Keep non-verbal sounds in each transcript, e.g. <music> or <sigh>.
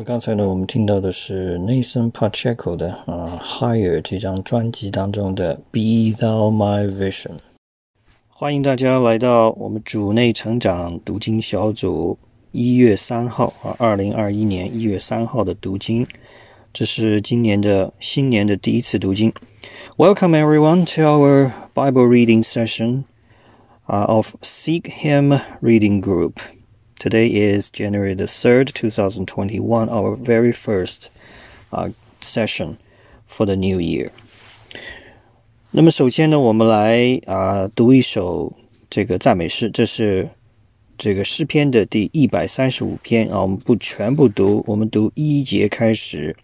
那么刚才呢，我们听到的是 Nathan Pacheco 的啊《Higher》这张专辑当中的《Be Thou My Vision》。欢迎大家来到我们主内成长读经小组一月三号啊，二零二一年一月三号的读经，这是今年的新年的第一次读经。Welcome everyone to our Bible reading session uh, of Seek Him Reading Group. Today is January the 3rd, 2021, our very first uh, session for the new year. 那么首先呢，我们来啊、读一首这个赞美诗，这是这个诗篇的第一百三十五篇啊。我们不全部读，我们读一节开始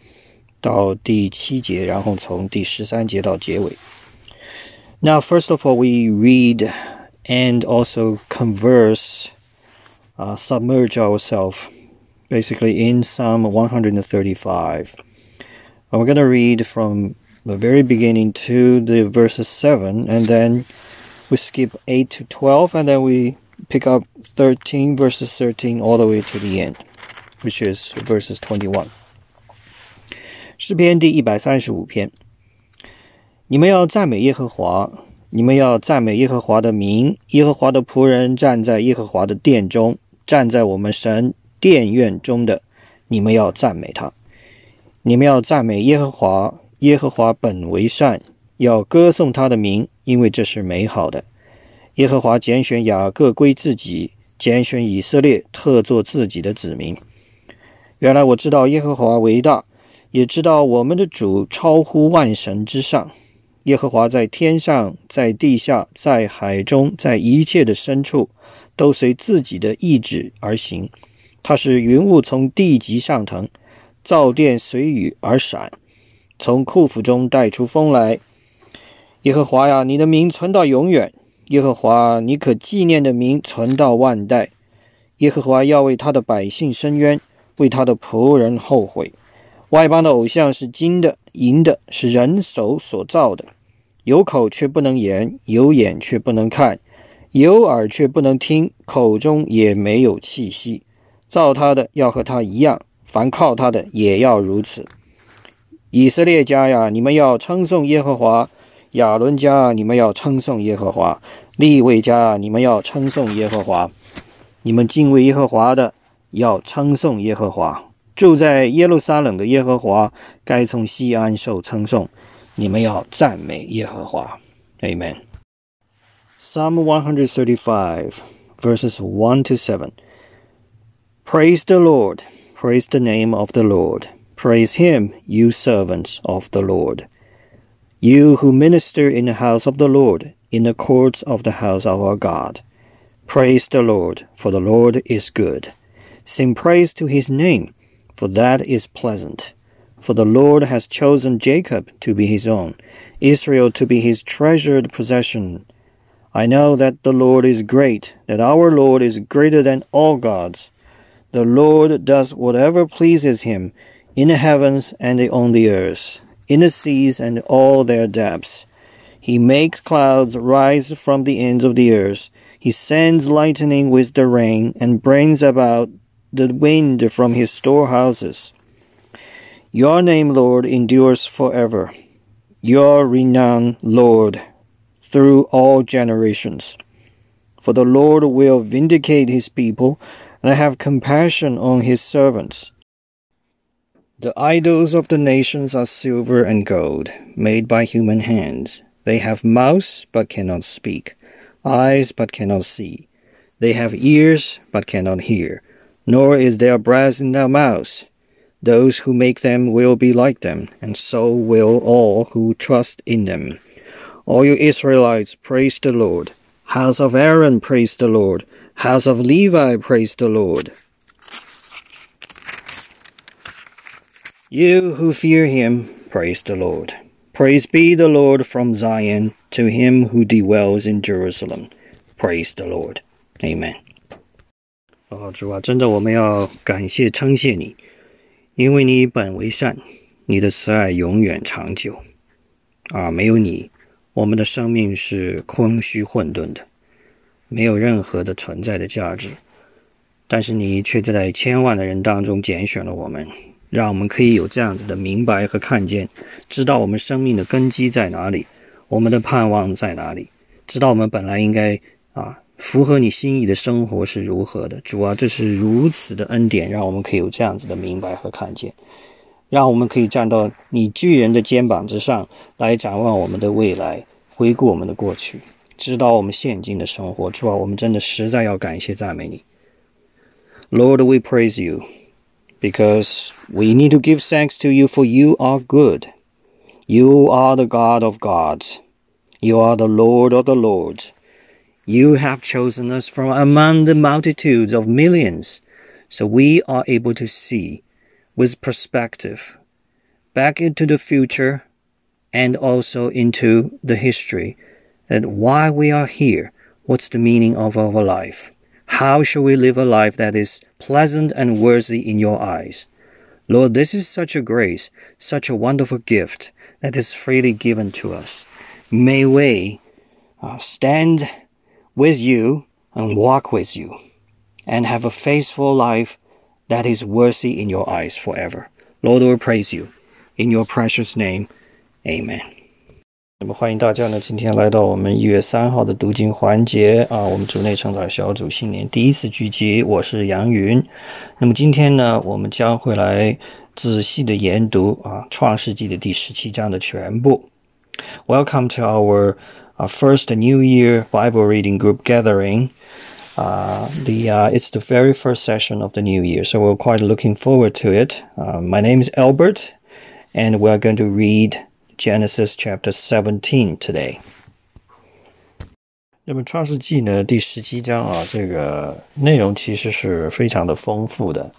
到第七节，然后从第十三节到结尾。Now, first of all, we read and also converse uh, submerge ourselves basically in Psalm 135. And we're going to read from the very beginning to the verses 7, and then we skip 8 to 12, and then we pick up 13 verses 13 all the way to the end, which is verses 21. 诗篇第一百三十五篇，你们要赞美耶和华，你们要赞美耶和华的名。耶和华的仆人站在耶和华的殿中， 站在我们神殿院中的，你们要赞美他。你们要赞美耶和华，耶和华本为善，要歌颂他的名，因为这是美好的。耶和华拣选雅各归自己，拣选以色列特作自己的子民。原来我知道耶和华为大，也知道我们的主超乎万神之上。耶和华在天上，在地下，在海中，在一切的深处，都随自己的意志而行。他是云雾从地极上腾，造电随雨而闪，从库府中带出风来。耶和华呀，你的名存到永远。耶和华，你可纪念的名存到万代。耶和华要为他的百姓伸冤，为他的仆人后悔。外邦的偶像是金的、银的，是人手所造的。有口却不能言，有眼却不能看，有耳却不能听，口中也没有气息。造他的要和他一样，凡靠他的也要如此。以色列家呀，你们要称颂耶和华；亚伦家，你们要称颂耶和华；利未家，你们要称颂耶和华。你们敬畏耶和华的，要称颂耶和华。住在耶路撒冷的耶和华，该从西安受称颂。你们要赞美耶和华。Amen. Psalm 135, verses 1 to 7. Praise the Lord. Praise the name of the Lord. Praise him, you servants of the Lord. You who minister in the house of the Lord, in the courts of the house of our God. Praise the Lord, for the Lord is good. Sing praise to his name, for that is pleasant. For the Lord has chosen Jacob to be his own, Israel to be his treasured possession. I know that the Lord is great, that our Lord is greater than all gods. The Lord does whatever pleases him in the heavens and on the earth, in the seas and all their depths. He makes clouds rise from the ends of the earth. He sends lightning with the rain and brings about the wind from his storehouses. Your name, Lord, endures forever. Your renown, Lord, through all generations. For the Lord will vindicate his people and have compassion on his servants. The idols of the nations are silver and gold, made by human hands. They have mouths but cannot speak, eyes but cannot see. They have ears but cannot hear, nor is there breath in their mouths. Those who make them will be like them, and so will all who trust in them. All you Israelites, praise the Lord. House of Aaron, praise the Lord. House of Levi, praise the Lord. You who fear him, praise the Lord. Praise be the Lord from Zion to him who dwells in Jerusalem. Praise the Lord. Amen. 哦，主啊，真的，我们要感谢称谢你，因为你本为善，你的慈爱永远长久。啊，没有你， 我们的生命是空虚混沌的。没有任何的存在的价值，但是你却在千万的人当中拣选了我们，让我们可以有这样子的明白和看见，知道我们生命的根基在哪里，我们的盼望在哪里，知道我们本来应该啊符合你心意的生活是如何的。主啊，这是如此的恩典，让我们可以有这样子的明白和看见，让我们可以站到你巨人的肩膀之上来展望我们的未来，回顾我们的过去。知道我们现今的生活，主啊，我们真的实在要感谢赞美你。Lord, we praise you because we need to give thanks to you for you are good. You are the God of gods. You are the Lord of the lords. You have chosen us from among the multitudes of millions, so we are able to see with perspective back into the future and also into the history that why we are here, what's the meaning of our life? How shall we live a life that is pleasant and worthy in your eyes? Lord, this is such a grace, such a wonderful gift that is freely given to us. May we uh, stand with you and walk with you and have a faithful life that is worthy in your eyes forever. Lord, we praise you. In your precious name, amen. 那么欢迎大家呢，今天来到我们一月三号的读经环节啊，我们组内成长小组新年第一次聚集，我是杨云。那么今天呢，我们将会来仔细的研读啊《创世纪》的第十七章的全部。Welcome to our uh, first New Year Bible reading group gathering. Uh, the uh, it's the very first session of the new year, so we're quite looking forward to it. Uh, my name is Albert, and we're going to read Genesis chapter seventeen today。那么创世纪呢第十七章啊，这个内容其实是非常的丰富的。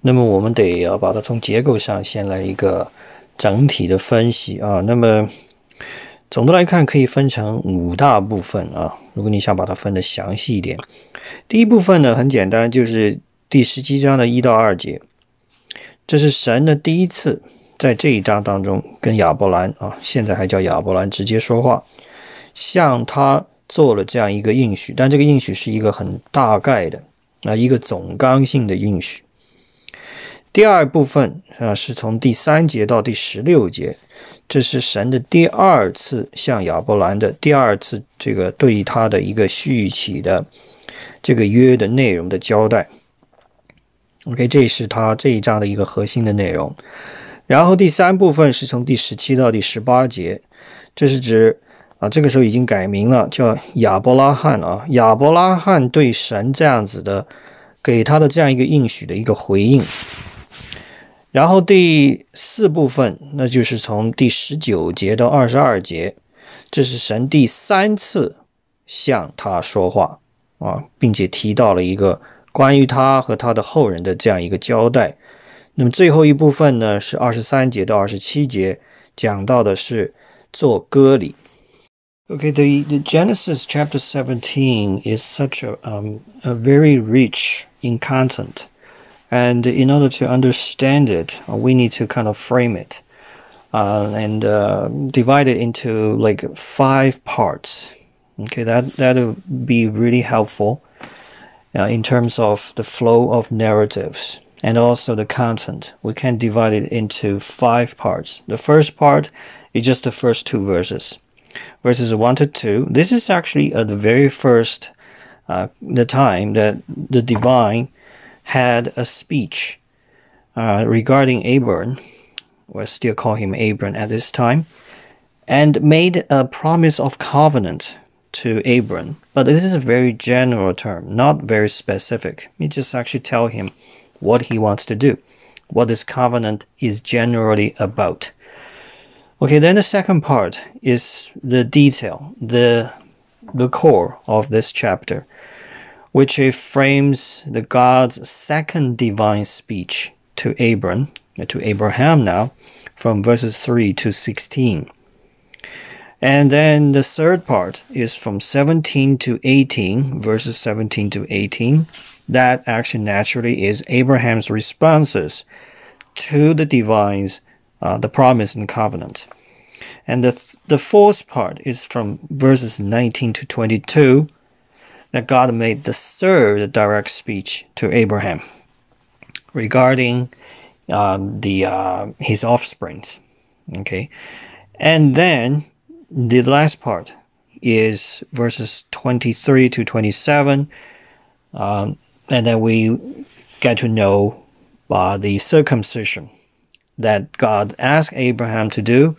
那么我们得要把它从结构上先来一个整体的分析啊。那么总的来看，可以分成五大部分啊。如果你想把它分的详细一点，第一部分呢很简单，就是第十七章的一到二节，这是神的第一次在这一章当中跟亚伯兰啊，现在还叫亚伯兰直接说话，向他做了这样一个应许，但这个应许是一个很大概的啊，一个总纲性的应许。第二部分啊，是从第三节到第十六节，这是神的第二次向亚伯兰的第二次这个对他的一个续起的这个约的内容的交代。OK，这是他这一章的一个核心的内容。然后第三部分是从第十七到第十八节，这是指啊，这个时候已经改名了，叫亚伯拉罕啊，亚伯拉罕对神这样子的给他的这样一个应许的一个回应。然后第四部分，那就是从第十九节到二十二节，这是神第三次向他说话啊，并且提到了一个关于他和他的后人的这样一个交代。那么最后一部分呢，是二十三节到二十七节，讲到的是做割礼。Okay, the, the Genesis chapter 17 is such a, um, a very rich in content. And in order to understand it, we need to kind of frame it uh, and uh, divide it into like five parts. Okay, that that'll be really helpful uh, in terms of the flow of narratives and also the content. We can divide it into five parts. The first part is just the first two verses, verses one to two. This is actually the very first, uh, the time that the divine had a speech uh, regarding Abram. we'll still call him Abram at this time, and made a promise of covenant to Abram. But this is a very general term, not very specific. You just actually tell him what he wants to do, what this covenant is generally about. Okay, then the second part is the detail, the the core of this chapter, which frames the God's second divine speech to Abram, to Abraham now, from verses 3 to 16. And then the third part is from 17 to 18, verses 17 to 18, that actually naturally is Abraham's responses to the divine's uh, the promise and covenant. And the, th- the fourth part is from verses 19 to 22 that God made the third direct speech to Abraham regarding um, the uh, his offsprings. Okay, and then the last part is verses 23 to 27. Um, and then we get to know uh, the circumcision that God asked Abraham to do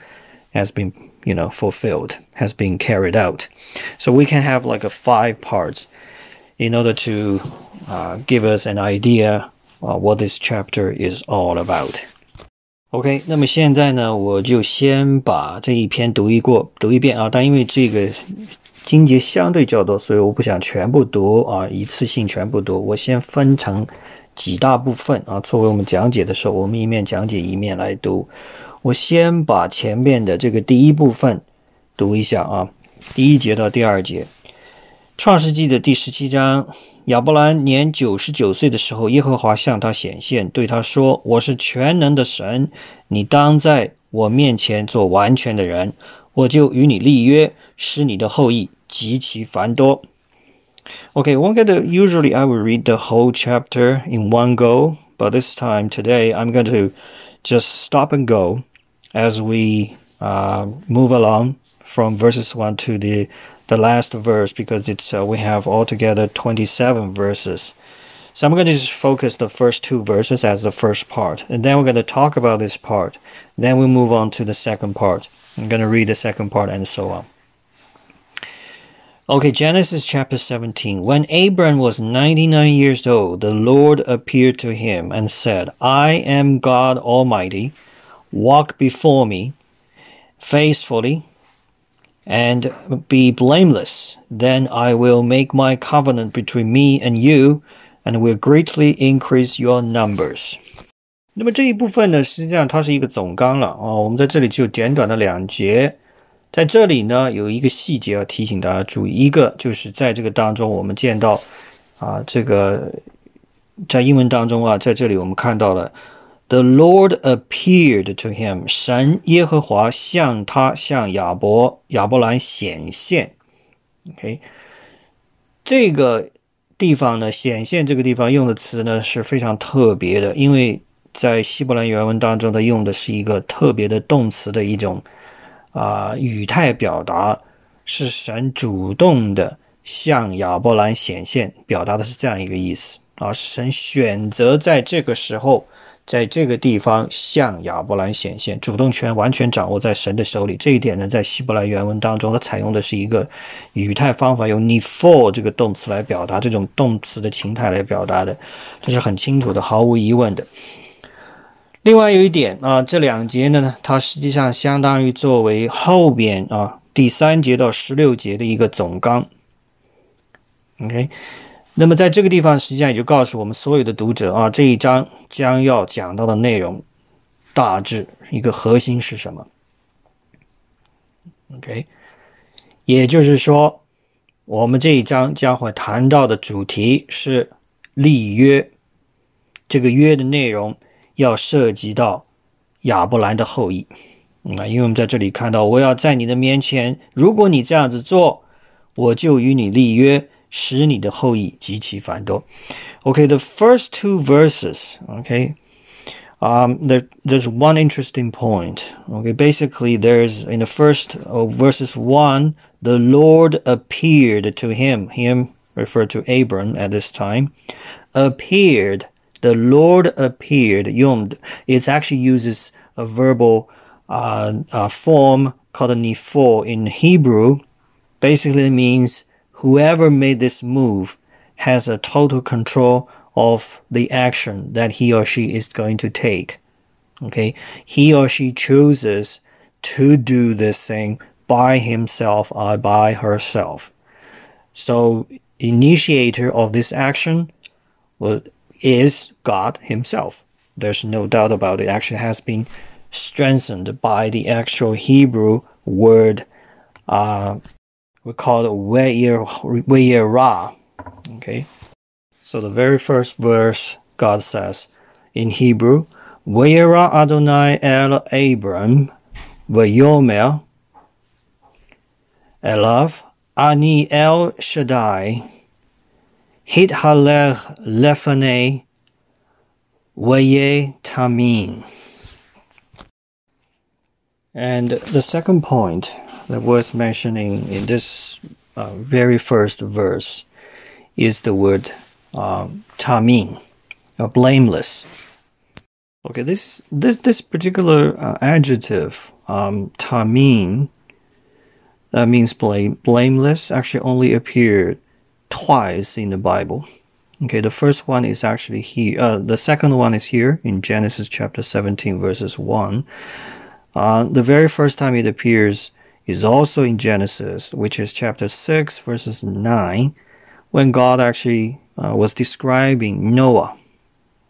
has been, you know, fulfilled, has been carried out. So we can have like a five parts in order to uh, give us an idea uh, what this chapter is all about. OK，那么现在呢，我就先把这一篇读一过，读一遍啊。但因为这个 经节相对较多，所以我不想全部读啊，一次性全部读。我先分成几大部分啊，作为我们讲解的时候，我们一面讲解一面来读。我先把前面的这个第一部分读一下啊，第一节到第二节，《创世纪》的第十七章。亚伯兰年九十九岁的时候，耶和华向他显现，对他说：“我是全能的神，你当在我面前做完全的人，我就与你立约，使你的后裔。”极其繁多. Okay, one gonna usually I will read the whole chapter in one go, but this time today I'm going to just stop and go as we uh, move along from verses one to the the last verse because it's uh, we have altogether 27 verses. So I'm going to just focus the first two verses as the first part, and then we're going to talk about this part. Then we move on to the second part. I'm going to read the second part and so on. Okay, Genesis chapter 17. When Abram was 99 years old, the Lord appeared to him and said, I am God Almighty. Walk before me faithfully and be blameless. Then I will make my covenant between me and you and will greatly increase your numbers. 那么这一部分呢，实际上它是一个总纲了啊。我们在这里就简短的两节。 在这里呢，有一个细节要提醒大家注意，一个就是在这个当中，我们见到啊，这个在英文当中啊，在这里我们看到了 The Lord appeared to him，神耶和华向他向亚伯亚伯兰显现。OK，这个地方呢，显现这个地方用的词呢是非常特别的，因为在希伯来原文当中，它用的是一个特别的动词的一种啊、语态表达，是神主动的向亚伯兰显现，表达的是这样一个意思啊，神选择在这个时候。在这个地方向亚伯兰显现，主动权完全掌握在神的手里。这一点呢，在希伯来原文当中，它采用的是一个语态方法，用 “ni for” 这个动词来表达，这种动词的情态来表达的，这是很清楚的，毫无疑问的。另外有一点啊，这两节呢，它实际上相当于作为后边啊第三节到十六节的一个总纲。OK。那么在这个地方，实际上也就告诉我们所有的读者啊，这一章将要讲到的内容，大致一个核心是什么？OK，也就是说，我们这一章将会谈到的主题是立约，这个约的内容要涉及到亚伯兰的后裔。那因为我们在这里看到，我要在你的面前，如果你这样子做，我就与你立约。使你的后裔极其繁多。Okay, the first two verses. Okay, um, there, there's one interesting point. Okay, basically, there's in the first uh, verses one, the Lord appeared to him. Him referred to Abram at this time. Appeared. the Lord appeared. Yomd, it actually uses a verbal uh, uh, form called a Niphal in Hebrew. Basically means whoever made this move has a total control of the action that he or she is going to take. Okay, he or she chooses to do this thing by himself or by herself. So, initiator of this action is God Himself. There's no doubt about it. Actually, has been strengthened by the actual Hebrew word uh, we call it Weyera. Okay. So the very first verse, God says in Hebrew, Weyera Adonai El Abram, Vayomer, Elav, Ani El Shaddai, Hit Halech Lefane, Weye Tamin. And the second point that worth mentioning in this uh, very first verse is the word um, tamin, or blameless. Okay, this this this particular uh, adjective um, tamin that means blame blameless actually only appeared twice in the Bible. Okay, the first one is actually here. Uh, the second one is here in Genesis chapter 17, verses 1. Uh, the very first time it appears is also in Genesis, which is chapter 6, verses 9, when God actually uh, was describing Noah.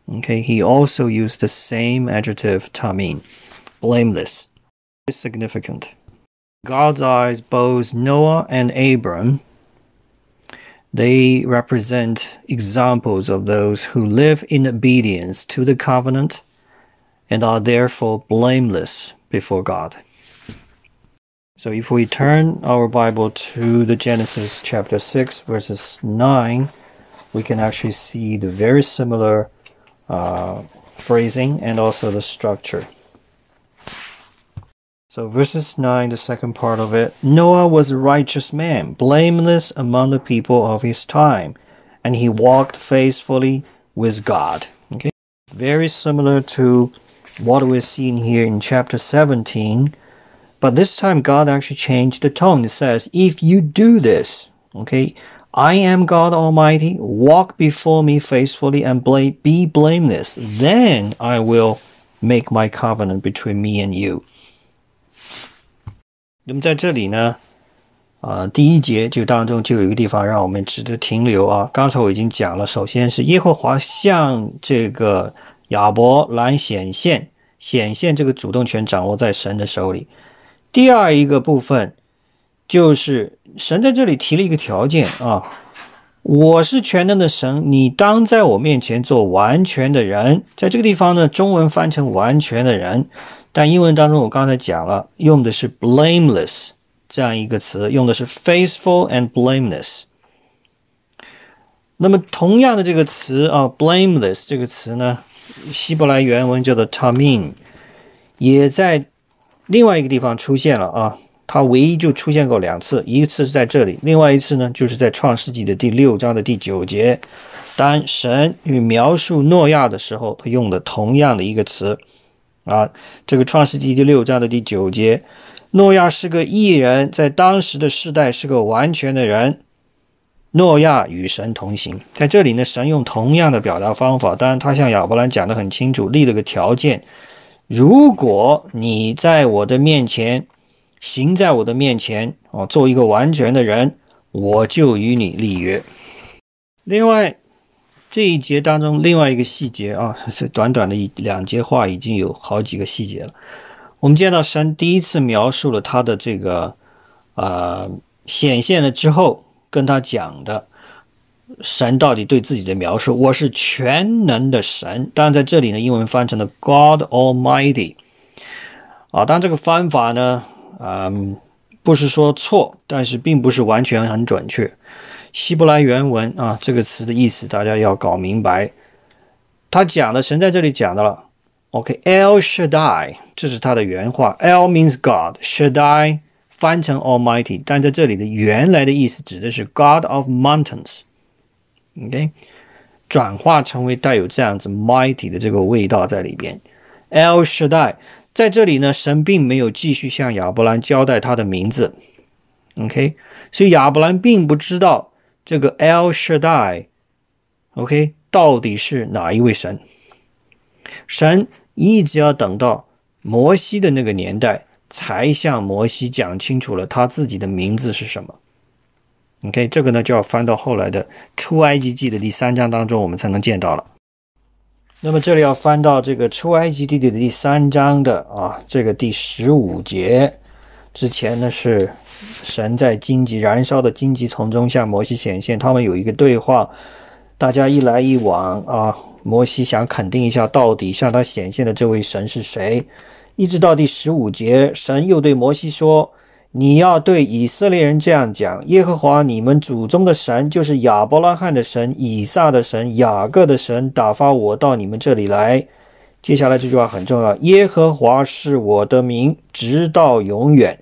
Okay, he also used the same adjective, tamin, blameless. It's significant. God's eyes, both Noah and Abram, they represent examples of those who live in obedience to the covenant and are therefore blameless before God. So if we turn our Bible to the Genesis chapter 6 verses 9, we can actually see the very similar uh, phrasing and also the structure. So verses 9, the second part of it, Noah was a righteous man, blameless among the people of his time, and he walked faithfully with God. Okay? Very similar to what we're seeing here in chapter 17, but this time God actually changed the tone. It says, if you do this, okay, I am God Almighty, walk before me faithfully and be blameless, then I will make my covenant between me and you. 那么在这里呢，啊，第一节就当中就有一个地方让我们值得停留啊。刚才我已经讲了，首先是耶和华向这个亚伯兰显现，显现这个主动权掌握在神的手里。第二一个部分就是神在这里提了一个条件啊，我是全能的神，你当在我面前做完全的人。在这个地方呢，中文翻成完全的人，但英文当中我刚才讲了，用的是 blameless 这样一个词，用的是 faithful and blameless。那么同样的这个词啊，blameless 这个词呢，希伯来原文叫做 tamin，也在另外一个地方出现了啊。它唯一就出现过两次，一次是在这里，另外一次呢，就是在创世纪的第六章的第九节。当神与描述诺亚的时候，他用的同样的一个词啊。这个创世纪第六章的第九节，诺亚是个异人，在当时的世代是个完全的人。诺亚与神同行，在这里呢，神用同样的表达方法，当然他向亚伯兰讲得很清楚，立了个条件：如果你在我的面前。行在我的面前啊，做一个完全的人，我就与你立约。另外，这一节当中另外一个细节啊，是短短的一两节话，已经有好几个细节了。我们见到神第一次描述了他的这个啊显现了之后，跟他讲的神到底对自己的描述，我是全能的神。当然在这里呢，英文翻成了 God Almighty 啊，当然这个翻法呢。嗯，不是说错，但是并不是完全很准确。希伯来原文啊，这个词的意思大家要搞明白。他讲的神在这里讲的了。OK，El Shaddai，这是他的原话。El means God，Shaddai 翻成 Almighty，但在这里的原来的意思指的是 God of Mountains。OK，转化成为带有这样子 mighty 的这个味道在里边。El Shaddai。在这里呢，神并没有继续向亚伯兰交代他的名字，OK，所以亚伯兰并不知道这个 El Shaddai，OK，到底是哪一位神。神一直要等到摩西的那个年代，才向摩西讲清楚了他自己的名字是什么。OK，这个呢就要翻到后来的出埃及记的第三章当中，我们才能见到了。那么这里要翻到这个出埃及记的第三章的啊，这个第十五节之前呢，是神在荆棘燃烧的荆棘丛中向摩西显现，他们有一个对话，大家一来一往啊，摩西想肯定一下到底向他显现的这位神是谁，一直到第十五节，神又对摩西说。你要对以色列人这样讲：耶和华你们祖宗的神，就是亚伯拉罕的神、以撒的神、雅各的神，打发我到你们这里来。接下来这句话很重要：耶和华是我的名，直到永远，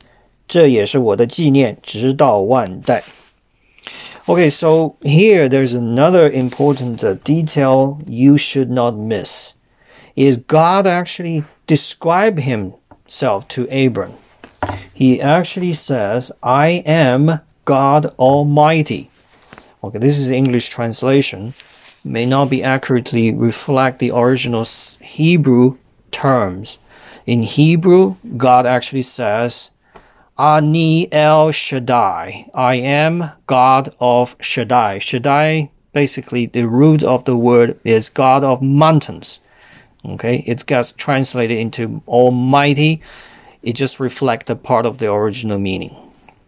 这也是我的纪念，直到万代。Okay, so here there's another important detail you should not miss. Is God actually describe himself to Abram? he actually says, I am God Almighty. Okay, this is English translation. May not be accurately reflect the original Hebrew terms. In Hebrew, God actually says, Ani El Shaddai. I am God of Shaddai. Shaddai, basically, the root of the word is God of mountains. Okay, it gets translated into Almighty it just reflects a part of the original meaning.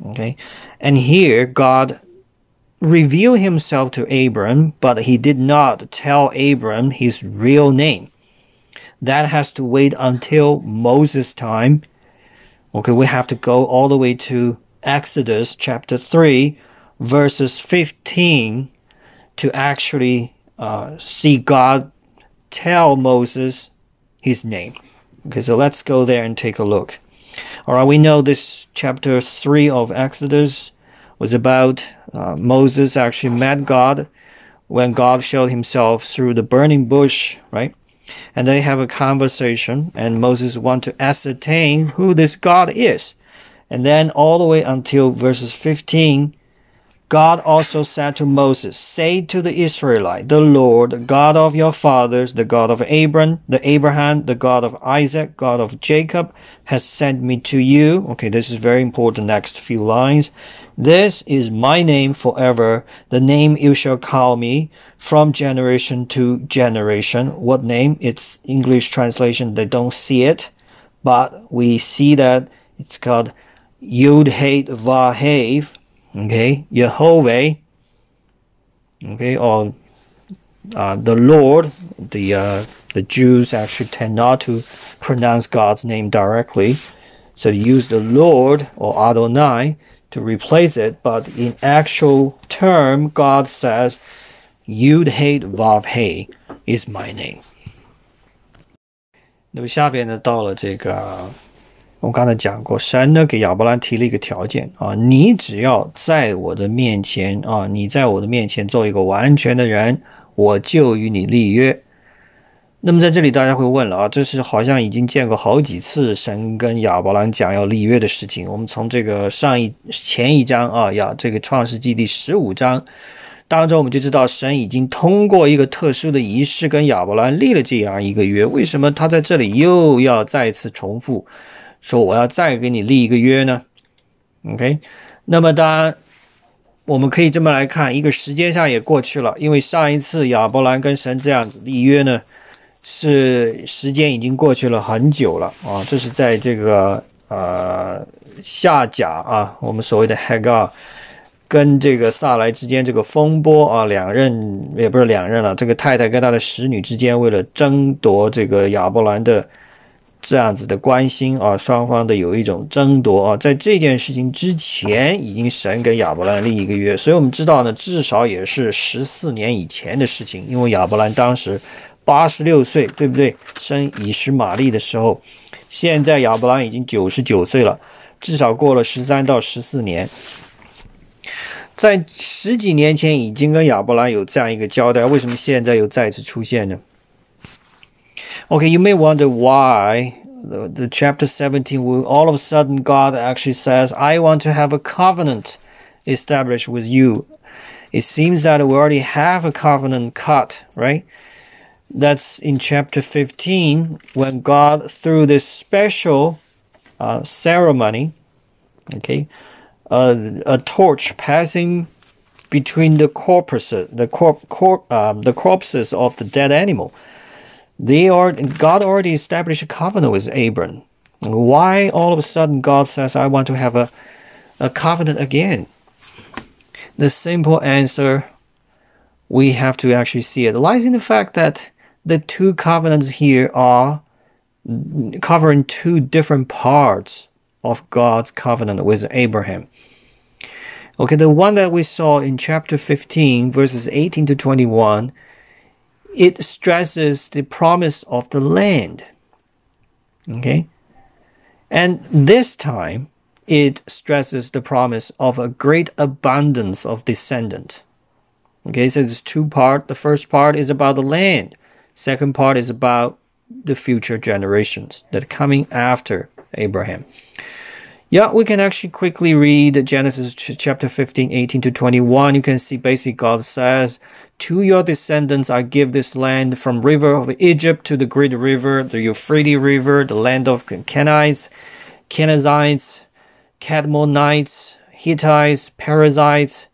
Okay. And here God revealed himself to Abram, but he did not tell Abram his real name. That has to wait until Moses' time. Okay, we have to go all the way to Exodus chapter 3, verses 15, to actually uh, see God tell Moses his name. Okay, so let's go there and take a look. All right, we know this chapter 3 of Exodus was about uh, Moses actually met God when God showed himself through the burning bush, right? And they have a conversation and Moses want to ascertain who this God is. And then all the way until verses 15, God also said to Moses, Say to the Israelite, the Lord, God of your fathers, the God of Abram, the Abraham, the God of Isaac, God of Jacob, has sent me to you. Okay, this is very important next few lines. This is my name forever, the name you shall call me from generation to generation. What name? It's English translation. They don't see it, but we see that it's called Yud Vav Okay, Yehovah. Okay, or uh, the Lord, the uh, the Jews actually tend not to pronounce God's name directly, so use the Lord or Adonai to replace it. But in actual term, God says, "You'd hate Vav He is my name. 那么下边呢，到了这个，我刚才讲过，神呢给亚伯兰提了一个条件啊，你只要在我的面前啊，你在我的面前做一个完全的人，我就与你立约。那么在这里大家会问了啊，这是好像已经见过好几次神跟亚伯兰讲要立约的事情。我们从这个上一前一章啊，呀，这个创世纪第十五章。当中我们就知道，神已经通过一个特殊的仪式跟亚伯兰立了这样一个约。为什么他在这里又要再次重复说我要再给你立一个约呢？OK，那么当然我们可以这么来看，一个时间上也过去了，因为上一次亚伯兰跟神这样子立约呢，是时间已经过去了很久了啊。这是在这个呃下甲啊，我们所谓的 Hagar。跟这个萨来之间这个风波啊，两任也不是两任了，这个太太跟他的使女之间为了争夺这个亚伯兰的这样子的关心啊，双方的有一种争夺啊，在这件事情之前，已经神跟亚伯兰立一个约，所以我们知道呢，至少也是十四年以前的事情，因为亚伯兰当时八十六岁，对不对？生以实玛利的时候，现在亚伯兰已经九十九岁了，至少过了十三到十四年。在十几年前已经跟亚伯兰有这样一个交代，为什么现在又再次出现呢？Okay, you may wonder why the, the chapter 17 will all of a sudden God actually says, I want to have a covenant established with you. It seems that we already have a covenant cut, right? That's in chapter 15 when God, through this special uh, ceremony, okay, a, a torch passing between the corpses, the corp, corp um, the corpses of the dead animal. They are God already established a covenant with Abram. Why all of a sudden God says, "I want to have a a covenant again"? The simple answer we have to actually see it lies in the fact that the two covenants here are covering two different parts of God's covenant with Abraham. Okay, the one that we saw in chapter 15, verses 18 to 21, it stresses the promise of the land. Okay, and this time it stresses the promise of a great abundance of descendant. Okay, so there's two part. The first part is about the land. Second part is about the future generations that are coming after Abraham. Yeah, we can actually quickly read Genesis chapter 15, 18 to 21. You can see basically God says, To your descendants I give this land from river of Egypt to the great river, the Euphrates river, the land of Kenites, Kenizzites, Kadmonites, Hittites, Perizzites,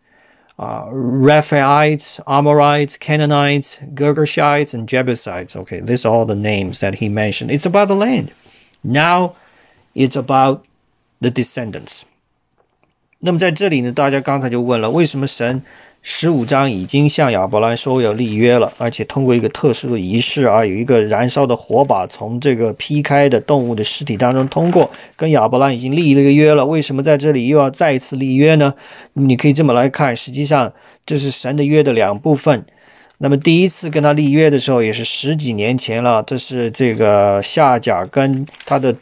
uh, Rephaites, Amorites, Canaanites, Girgashites, and Jebusites. Okay, these are all the names that he mentioned. It's about the land. Now it's about the descendants。那么在这里呢，大家刚才就问了，为什么神 十五章已经向亚伯兰说要立约了，而且通过一个特殊的仪式啊，有一个燃烧的火把从这个劈开的动物的尸体当中通过，跟亚伯兰已经立了一个约了，为什么在这里又要再一次立约呢？你可以这么来看，实际上这是神的约的两部分。那么第一次跟他立约的时候，也是十几年前了，这是这个夏甲跟他的。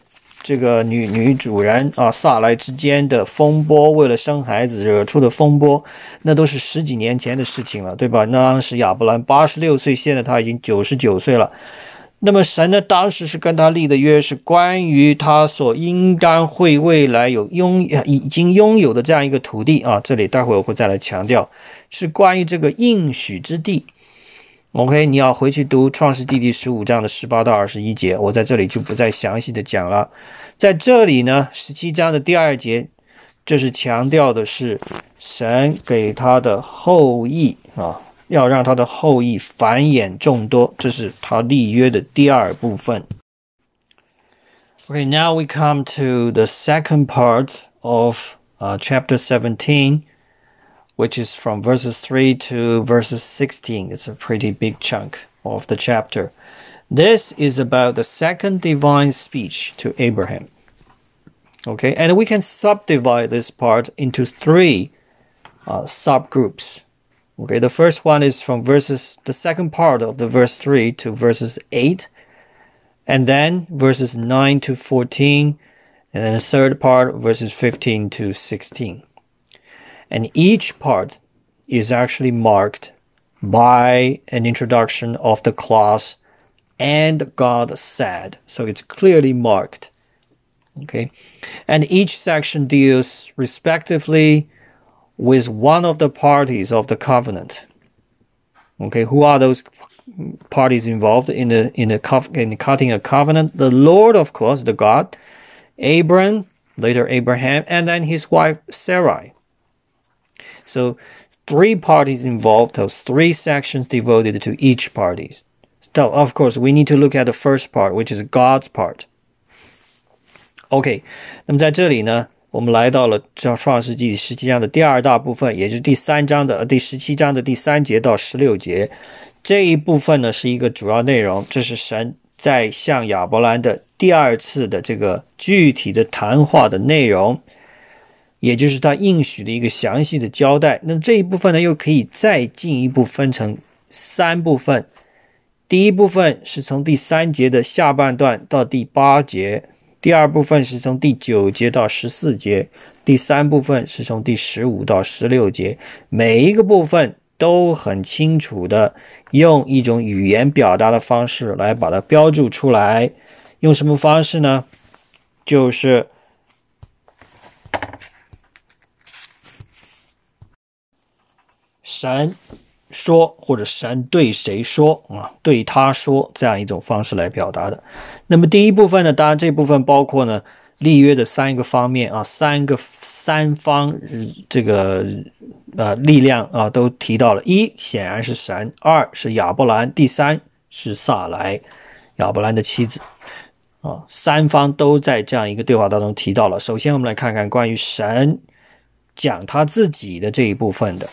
这个女女主人啊，萨来之间的风波，为了生孩子惹出的风波，那都是十几年前的事情了，对吧？那当时亚伯兰八十六岁，现在他已经九十九岁了。那么神呢，当时是跟他立的约，是关于他所应当会未来有拥已经拥有的这样一个土地啊。这里待会我会再来强调，是关于这个应许之地。OK，你要回去读创世纪第十五章的十八到二十一节，我在这里就不再详细的讲了。在这里呢，十七章的第二节，这是强调的是神给他的后裔啊，要让他的后裔繁衍众多，这是他立约的第二部分。OK，now we come to the second part of uh chapter seventeen。Which is from verses 3 to verses 16. It's a pretty big chunk of the chapter. This is about the second divine speech to Abraham. Okay, and we can subdivide this part into three uh, subgroups. Okay, the first one is from verses, the second part of the verse 3 to verses 8, and then verses 9 to 14, and then the third part, verses 15 to 16. And each part is actually marked by an introduction of the clause and God said. So it's clearly marked. Okay. And each section deals respectively with one of the parties of the covenant. Okay. Who are those parties involved in the, in the, in cutting a covenant? The Lord, of course, the God, Abram, later Abraham, and then his wife Sarai. So three parties involved, those three sections devoted to each parties. So of course we need to look at the first part, which is God's part. OK，那么在这里呢，我们来到了《创世记》十七章的第二大部分，也就是第三章的第十七章的第三节到十六节。这一部分呢是一个主要内容，这是神在向亚伯兰的第二次的这个具体的谈话的内容。也就是他应许的一个详细的交代。那这一部分呢，又可以再进一步分成三部分。第一部分是从第三节的下半段到第八节，第二部分是从第九节到十四节，第三部分是从第十五到十六节。每一个部分都很清楚的用一种语言表达的方式来把它标注出来。用什么方式呢？就是神。说或者神对谁说啊？对他说这样一种方式来表达的。那么第一部分呢，当然这部分包括呢立约的三个方面啊，三个三方这个呃力量啊都提到了。一显然是神，二是亚伯兰，第三是萨来，亚伯兰的妻子啊，三方都在这样一个对话当中提到了。首先我们来看看关于神讲他自己的这一部分的。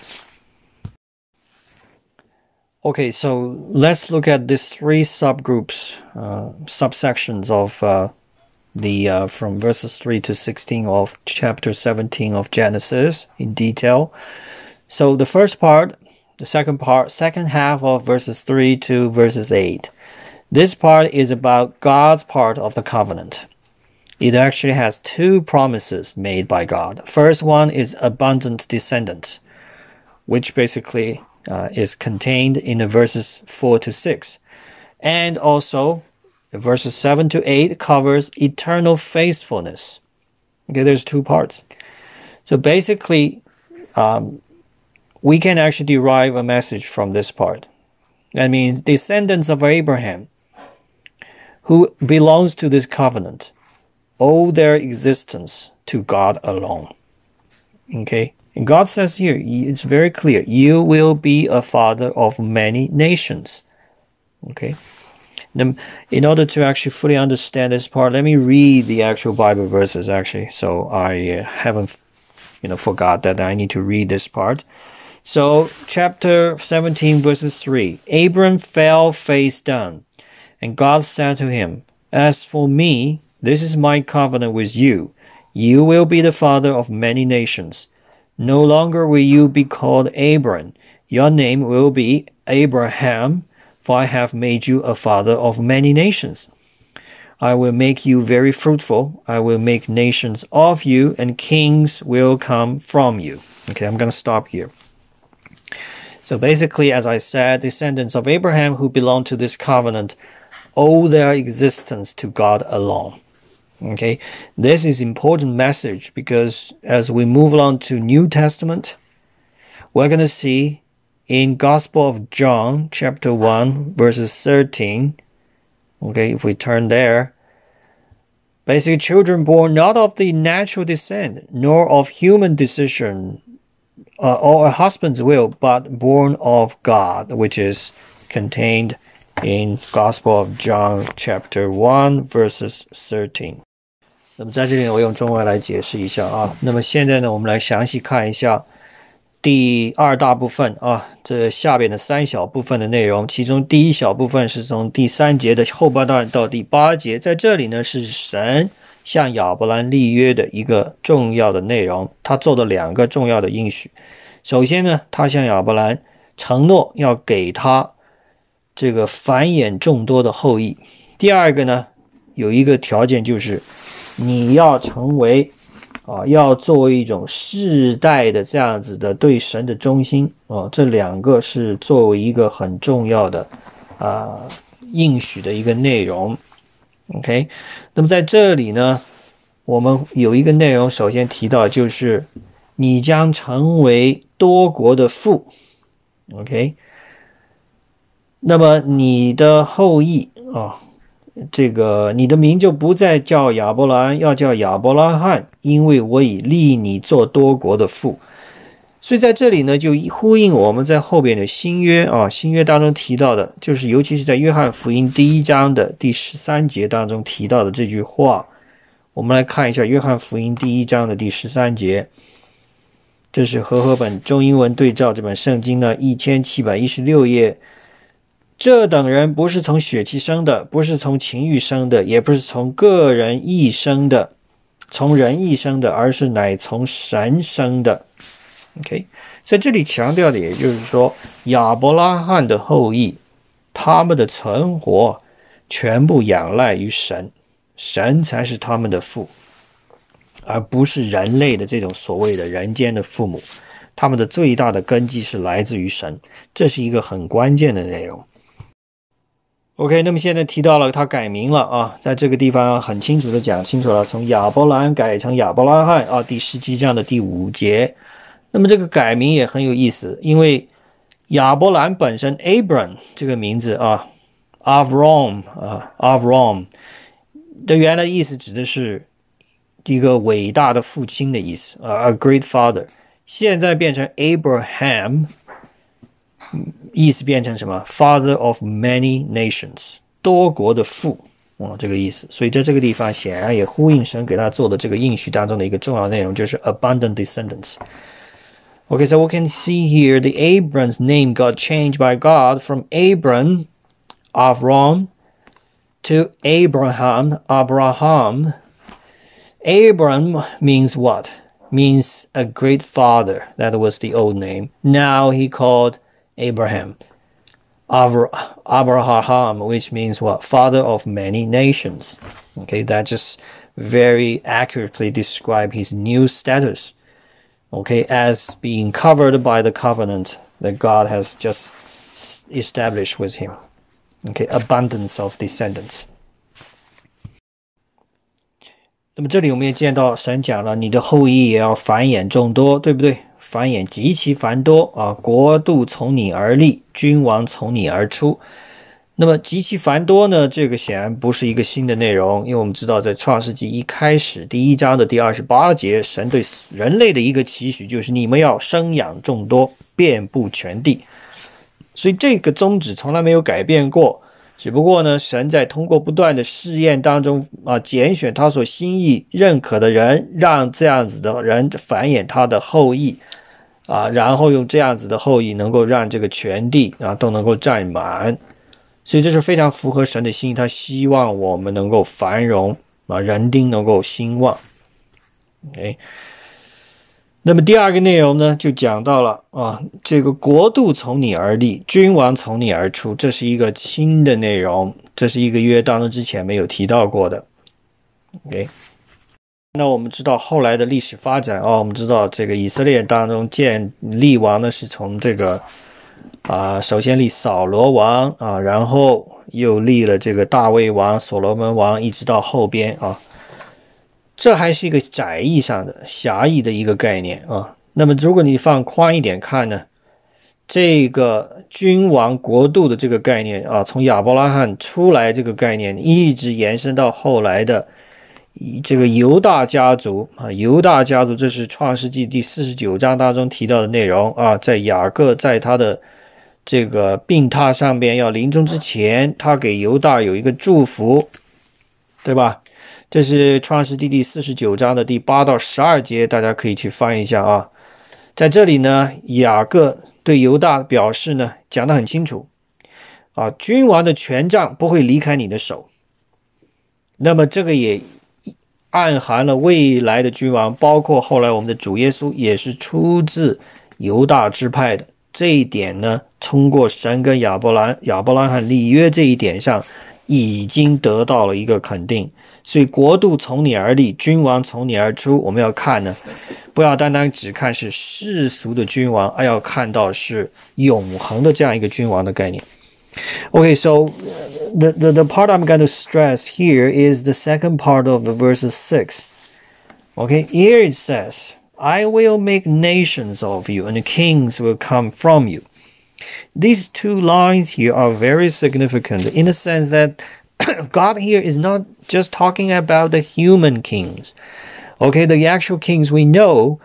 Okay, so let's look at these three subgroups, uh, subsections of uh, the uh, from verses 3 to 16 of chapter 17 of Genesis in detail. So the first part, the second part, second half of verses 3 to verses 8. This part is about God's part of the covenant. It actually has two promises made by God. First one is abundant descendants, which basically uh, is contained in the verses 4 to 6. And also, verses 7 to 8 covers eternal faithfulness. Okay, there's two parts. So basically, um, we can actually derive a message from this part. That means descendants of Abraham who belongs to this covenant owe their existence to God alone. Okay? And God says here, it's very clear, you will be a father of many nations. Okay. Then, in order to actually fully understand this part, let me read the actual Bible verses actually. So I uh, haven't, you know, forgot that I need to read this part. So chapter 17 verses 3, Abram fell face down and God said to him, as for me, this is my covenant with you. You will be the father of many nations. No longer will you be called Abram. Your name will be Abraham, for I have made you a father of many nations. I will make you very fruitful. I will make nations of you, and kings will come from you. Okay, I'm going to stop here. So basically, as I said, descendants of Abraham who belong to this covenant owe their existence to God alone. Okay, this is important message because as we move on to New Testament, we're going to see in Gospel of John, chapter 1, verses 13. Okay, if we turn there, basically children born not of the natural descent, nor of human decision uh, or a husband's will, but born of God, which is contained in Gospel of John, chapter 1, verses 13. 那么在这里，我用中文来解释一下啊。那么现在呢，我们来详细看一下第二大部分啊，这下边的三小部分的内容，其中第一小部分是从第三节的后半段到第八节，在这里呢是神向亚伯兰立约的一个重要的内容，他做的两个重要的应许。首先呢，他向亚伯兰承诺要给他这个繁衍众多的后裔。第二个呢，有一个条件就是你要成为啊，要作为一种世代的这样子的对神的忠心啊，这两个是作为一个很重要的啊应许的一个内容。OK，那么在这里呢，我们有一个内容，首先提到就是你将成为多国的父。OK，那么你的后裔啊。这个你的名就不再叫亚伯兰，要叫亚伯拉罕，因为我已立你做多国的父。所以在这里呢，就呼应我们在后边的新约啊，新约当中提到的，就是尤其是在约翰福音第一章的第十三节当中提到的这句话。我们来看一下约翰福音第一章的第十三节，这是和合本中英文对照这本圣经的一千七百一十六页。这等人不是从血气生的，不是从情欲生的，也不是从个人意生的，从人意生的，而是乃从神生的。OK，在这里强调的，也就是说，亚伯拉罕的后裔，他们的存活全部仰赖于神，神才是他们的父，而不是人类的这种所谓的人间的父母。他们的最大的根基是来自于神，这是一个很关键的内容。OK，那么现在提到了他改名了啊，在这个地方很清楚的讲清楚了，从亚伯兰改成亚伯拉罕啊，第十七章的第五节。那么这个改名也很有意思，因为亚伯兰本身 Abram 这个名字啊，Avram 啊，Avram 的原来意思指的是一个伟大的父亲的意思啊，a great father，现在变成 Abraham。意思变成什么？Father of many nations，多国的父，哦，这个意思。所以在这个地方，显然也呼应神给他做的这个应许当中的一个重要内容，就是 abundant descendants。Okay, so we can see here the Abram's name got changed by God from Abram, Avram, to Abraham, Abraham. Abram means what? Means a great father. That was the old name. Now he called Abraham. Abraham, which means what? Father of many nations. Okay, that just very accurately describe his new status. Okay, as being covered by the covenant that God has just established with him. Okay, abundance of descendants. 那么这里我们也见到神讲了，你的后裔也要繁衍众多，对不对？ 繁衍极其繁多啊！国度从你而立，君王从你而出。那么极其繁多呢？这个显然不是一个新的内容，因为我们知道，在创世纪一开始第一章的第二十八节，神对人类的一个期许就是你们要生养众多，遍布全地。所以这个宗旨从来没有改变过。只不过呢，神在通过不断的试验当中啊，拣选他所心意认可的人，让这样子的人繁衍他的后裔。啊，然后用这样子的后裔，能够让这个全地啊都能够占满，所以这是非常符合神的心意。他希望我们能够繁荣啊，人丁能够兴旺。OK，那么第二个内容呢，就讲到了啊，这个国度从你而立，君王从你而出，这是一个新的内容，这是一个约当中之前没有提到过的。OK。那我们知道后来的历史发展哦，我们知道这个以色列当中建立王呢，是从这个啊，首先立扫罗王啊，然后又立了这个大卫王、所罗门王，一直到后边啊，这还是一个窄义上的狭义的一个概念啊。那么如果你放宽一点看呢，这个君王国度的这个概念啊，从亚伯拉罕出来这个概念，一直延伸到后来的。这个犹大家族啊，犹大家族，这是创世纪第四十九章当中提到的内容啊。在雅各在他的这个病榻上边要临终之前，他给犹大有一个祝福，对吧？这是创世纪第四十九章的第八到十二节，大家可以去翻一下啊。在这里呢，雅各对犹大表示呢，讲得很清楚啊，君王的权杖不会离开你的手。那么这个也暗含了未来的君王，包括后来我们的主耶稣也是出自犹大支派的。这一点呢，通过神跟亚伯兰、亚伯兰和立约这一点上，已经得到了一个肯定。所以国度从你而立，君王从你而出。我们要看呢，不要单单只看是世俗的君王，而要看到是永恒的这样一个君王的概念。Okay, so the, the, the part I'm going to stress here is the second part of the verse 6. Okay, here it says, I will make nations of you, and kings will come from you. These two lines here are very significant in the sense that <coughs> God here is not just talking about the human kings. Okay, the actual kings we know,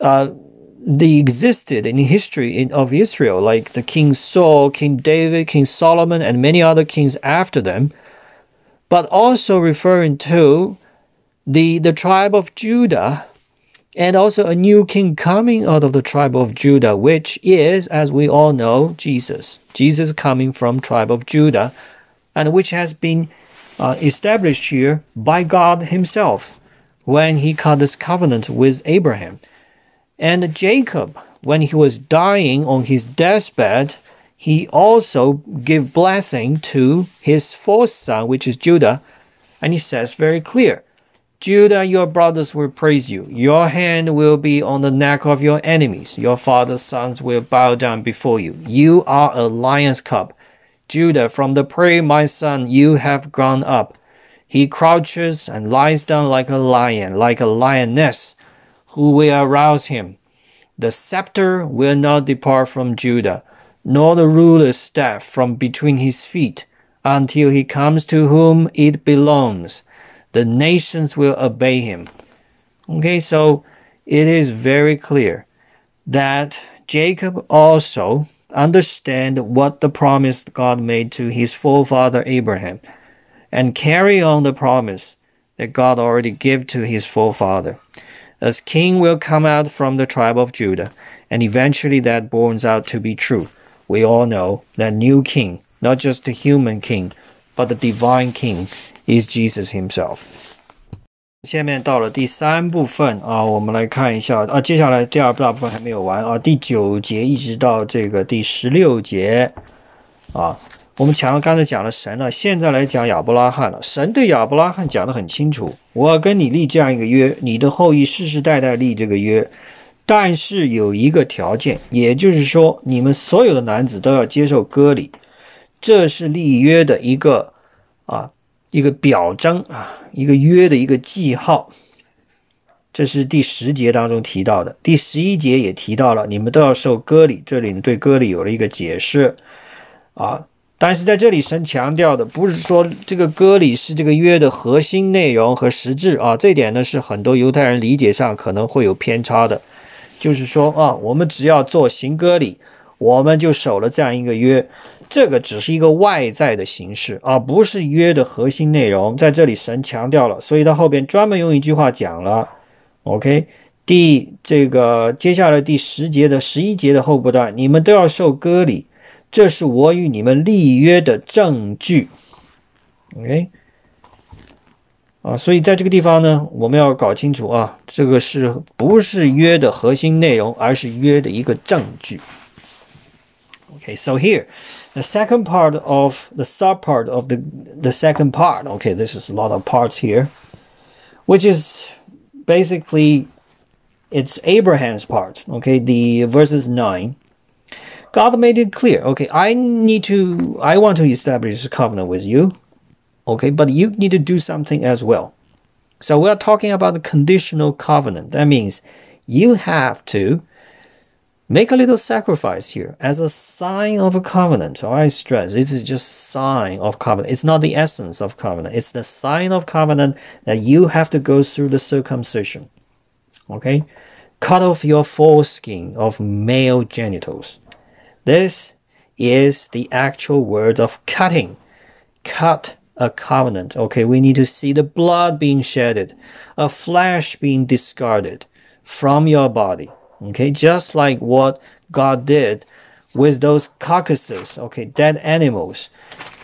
uh, they existed in history in, of Israel, like the King Saul, King David, King Solomon, and many other kings after them, but also referring to the, the tribe of Judah and also a new king coming out of the tribe of Judah, which is, as we all know, Jesus. Jesus coming from tribe of Judah, and which has been uh, established here by God Himself when He cut this covenant with Abraham. And Jacob, when he was dying on his deathbed, he also gave blessing to his fourth son, which is Judah, and he says very clear, Judah, your brothers will praise you. Your hand will be on the neck of your enemies. Your father's sons will bow down before you. You are a lion's cub. Judah, from the prey, my son, you have grown up. He crouches and lies down like a lion, like a lioness who will arouse him. The scepter will not depart from Judah, nor the ruler's staff from between his feet, until he comes to whom it belongs. The nations will obey him. Okay, so it is very clear that Jacob also understand what the promise God made to his forefather Abraham and carry on the promise that God already gave to his forefather as king will come out from the tribe of Judah, and eventually that borns out to be true. We all know that new king, not just the human king, but the divine king, is Jesus himself. 下面到了第三部分啊，我们来看一下啊，接下来第二大部分还没有完啊，第九节一直到这个第十六节啊。我们讲了，刚才讲了神了，现在来讲亚伯拉罕了。神对亚伯拉罕讲得很清楚：我要跟你立这样一个约，你的后裔世世代代立这个约。但是有一个条件，也就是说，你们所有的男子都要接受割礼，这是立约的一个啊一个表征啊，一个约的一个记号。这是第十节当中提到的，第十一节也提到了，你们都要受割礼。这里对割礼有了一个解释啊。但是在这里，神强调的不是说这个割礼是这个约的核心内容和实质啊，这点呢是很多犹太人理解上可能会有偏差的。就是说啊，我们只要做行割礼，我们就守了这样一个约，这个只是一个外在的形式，而不是约的核心内容。在这里，神强调了，所以他后边专门用一句话讲了。OK，第这个接下来第十节的十一节的后半段，你们都要受割礼。这是我与你们立约的证据，OK，啊，所以在这个地方呢，我们要搞清楚啊，这个是不是约的核心内容，而是约的一个证据。Okay, so here, the second part of the sub part of the the second part. Okay, this is a lot of parts here, which is basically it's Abraham's part. Okay, the verses nine. God made it clear. Okay, I need to, I want to establish a covenant with you. Okay, but you need to do something as well. So we are talking about the conditional covenant. That means you have to make a little sacrifice here as a sign of a covenant. I stress this is just sign of covenant. It's not the essence of covenant. It's the sign of covenant that you have to go through the circumcision. Okay? Cut off your foreskin of male genitals. This is the actual word of cutting. Cut a covenant. Okay, we need to see the blood being shedded, a flesh being discarded from your body. Okay, just like what God did with those carcasses, okay, dead animals.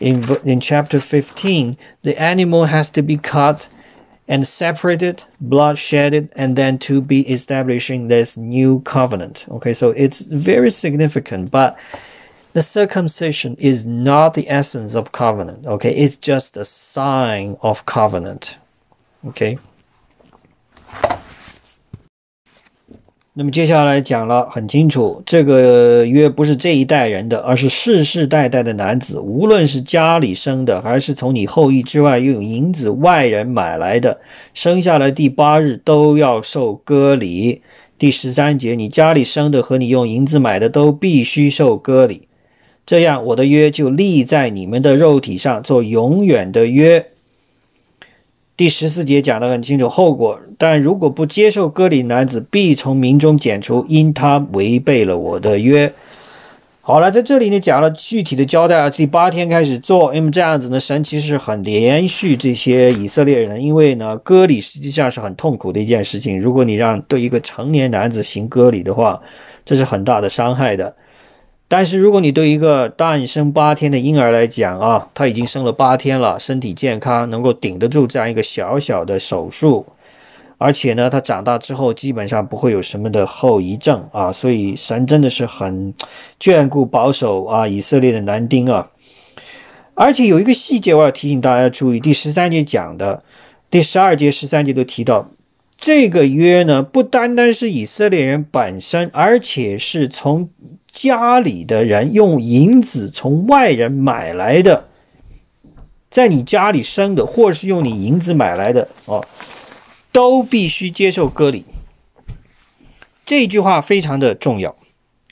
In, in chapter 15, the animal has to be cut and separated, blood shedded, and then to be establishing this new covenant. Okay, so it's very significant, but the circumcision is not the essence of covenant. Okay, it's just a sign of covenant. Okay. 那么接下来讲了很清楚，这个约不是这一代人的，而是世世代代的男子，无论是家里生的，还是从你后裔之外用银子外人买来的，生下来第八日都要受割礼。第十三节，你家里生的和你用银子买的都必须受割礼。这样，我的约就立在你们的肉体上，做永远的约。第十四节讲得很清楚后果，但如果不接受割礼男子，必从民中剪除，因他违背了我的约。好了，在这里呢讲了具体的交代啊，第八天开始做，因为这样子呢，神其实很连续这些以色列人，因为呢割礼实际上是很痛苦的一件事情，如果你让对一个成年男子行割礼的话，这是很大的伤害的。但是，如果你对一个诞生八天的婴儿来讲啊，他已经生了八天了，身体健康，能够顶得住这样一个小小的手术，而且呢，他长大之后基本上不会有什么的后遗症啊，所以神真的是很眷顾保守啊以色列的男丁啊。而且有一个细节我要提醒大家注意，第十三节讲的，第十二节、十三节都提到，这个约呢，不单单是以色列人本身，而且是从。家里的人用银子从外人买来的，在你家里生的，或是用你银子买来的哦，都必须接受割礼。这句话非常的重要，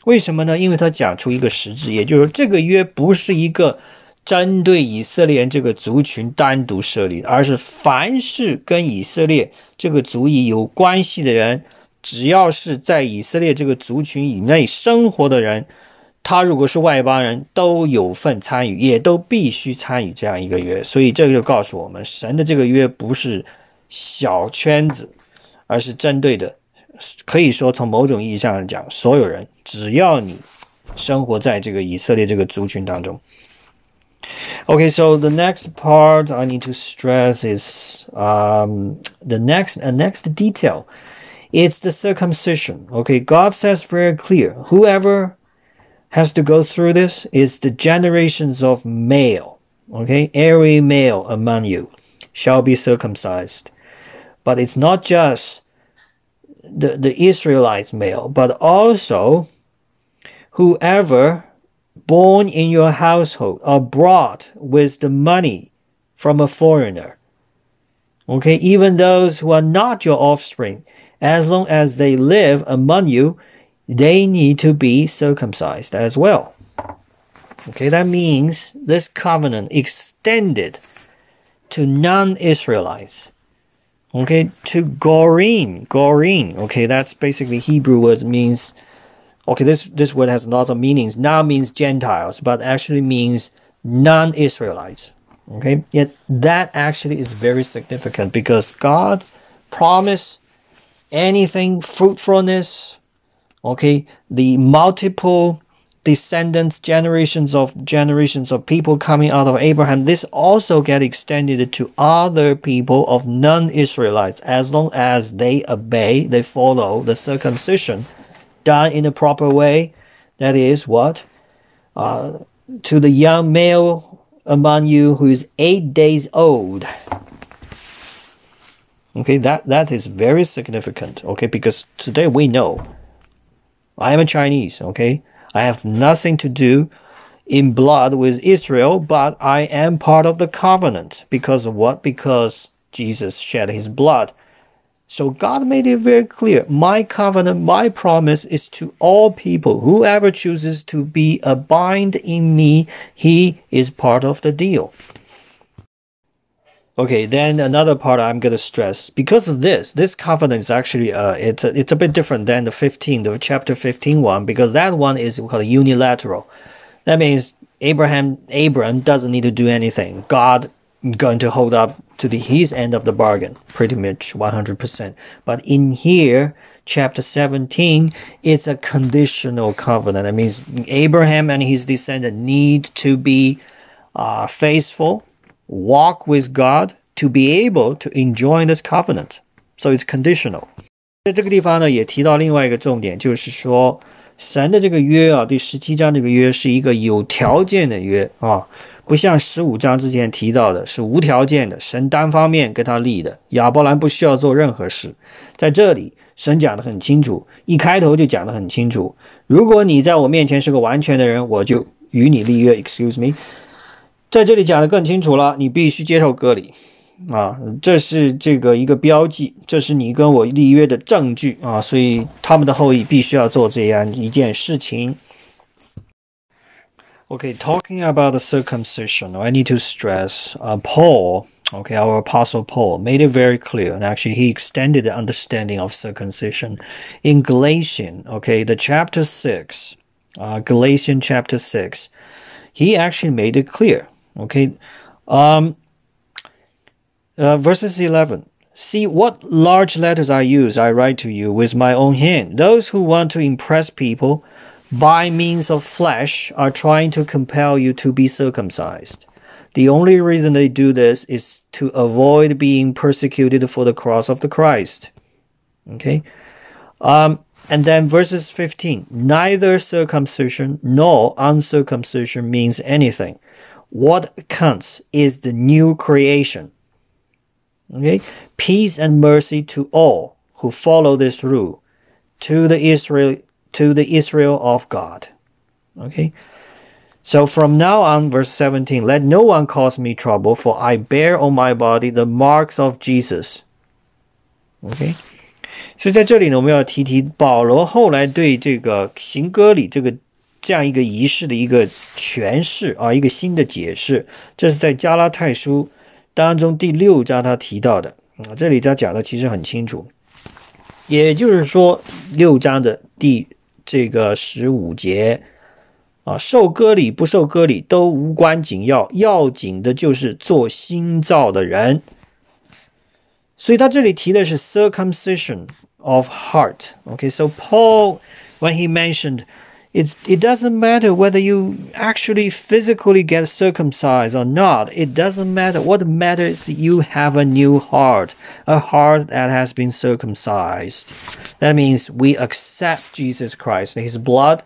为什么呢？因为他讲出一个实质，也就是说，这个约不是一个针对以色列这个族群单独设立，而是凡是跟以色列这个族裔有关系的人。只要是在以色列这个族群以内生活的人，他如果是外邦人，都有份参与，也都必须参与这样一个约。所以这个就告诉我们，神的这个约不是小圈子，而是针对的，可以说从某种意义上讲，所有人，只要你生活在这个以色列这个族群当中。Okay, so the next part I need to stress is um, the next a next detail. It's the circumcision. Okay, God says very clear whoever has to go through this is the generations of male. Okay, every male among you shall be circumcised. But it's not just the, the Israelite male, but also whoever born in your household or brought with the money from a foreigner. Okay, even those who are not your offspring, as long as they live among you, they need to be circumcised as well. Okay, that means this covenant extended to non-Israelites. Okay, to Gorim, Gorim. Okay, that's basically Hebrew words means. Okay, this this word has lots of meanings. Now means Gentiles, but actually means non-Israelites. Okay, yet that actually is very significant because God promised anything fruitfulness, okay, the multiple descendants, generations of generations of people coming out of Abraham, this also get extended to other people of non-Israelites as long as they obey, they follow the circumcision done in a proper way. That is what? Uh, to the young male among you who is eight days old Okay, that, that is very significant. Okay, because today we know I am a Chinese. Okay, I have nothing to do in blood with Israel, but I am part of the covenant because of what? Because Jesus shed his blood. So God made it very clear. My covenant, my promise is to all people. Whoever chooses to be abide in me, he is part of the deal. Okay, then another part I'm going to stress because of this, this covenant is actually uh, it's a, it's a bit different than the 15, the chapter 15 one because that one is called unilateral. That means Abraham Abraham doesn't need to do anything. God going to hold up to the his end of the bargain, pretty much 100%. But in here, chapter 17, it's a conditional covenant. That means Abraham and his descendant need to be uh, faithful, walk with God to be able to enjoy this covenant. So it's conditional. 在这个地方呢，也提到另外一个重点，就是说神的这个约啊，第十七章这个约是一个有条件的约啊。 不像十五章之前提到的是无条件的，神单方面跟他立的，亚伯兰不需要做任何事。在这里，神讲的很清楚，一开头就讲的很清楚：如果你在我面前是个完全的人，我就与你立约。Excuse me，在这里讲的更清楚了，你必须接受割礼啊，这是这个一个标记，这是你跟我立约的证据啊，所以他们的后裔必须要做这样一件事情。Okay, talking about the circumcision, I need to stress uh, Paul, okay, our apostle Paul, made it very clear, and actually he extended the understanding of circumcision in Galatian, okay, the chapter 6, uh, Galatian chapter 6, he actually made it clear, okay, um, uh, verses 11. See what large letters I use, I write to you with my own hand. Those who want to impress people by means of flesh are trying to compel you to be circumcised. The only reason they do this is to avoid being persecuted for the cross of the Christ. Okay? Um, and then verses 15 neither circumcision nor uncircumcision means anything. What counts is the new creation. Okay? Peace and mercy to all who follow this rule. To the Israel to the Israel of God. Okay? So from now on, verse 17, let no one cause me trouble, for I bear on my body the marks of Jesus. OK，所以在这里呢，我们要提提保罗后来对这个行歌礼这个这样一个仪式的一个诠释啊，一个新的解释。这是在加拉太书当中第六章他提到的啊，这里他讲的其实很清楚，也就是说六章的第这个十五节啊，受割礼不受割礼都无关紧要，要紧的就是做心造的人。所以他这里提的是 circumcision of heart。OK，so Paul when he mentioned it it doesn't matter whether you actually physically get circumcised or not. It doesn't matter. What matters is you have a new heart, a heart that has been circumcised. That means we accept Jesus Christ, his blood,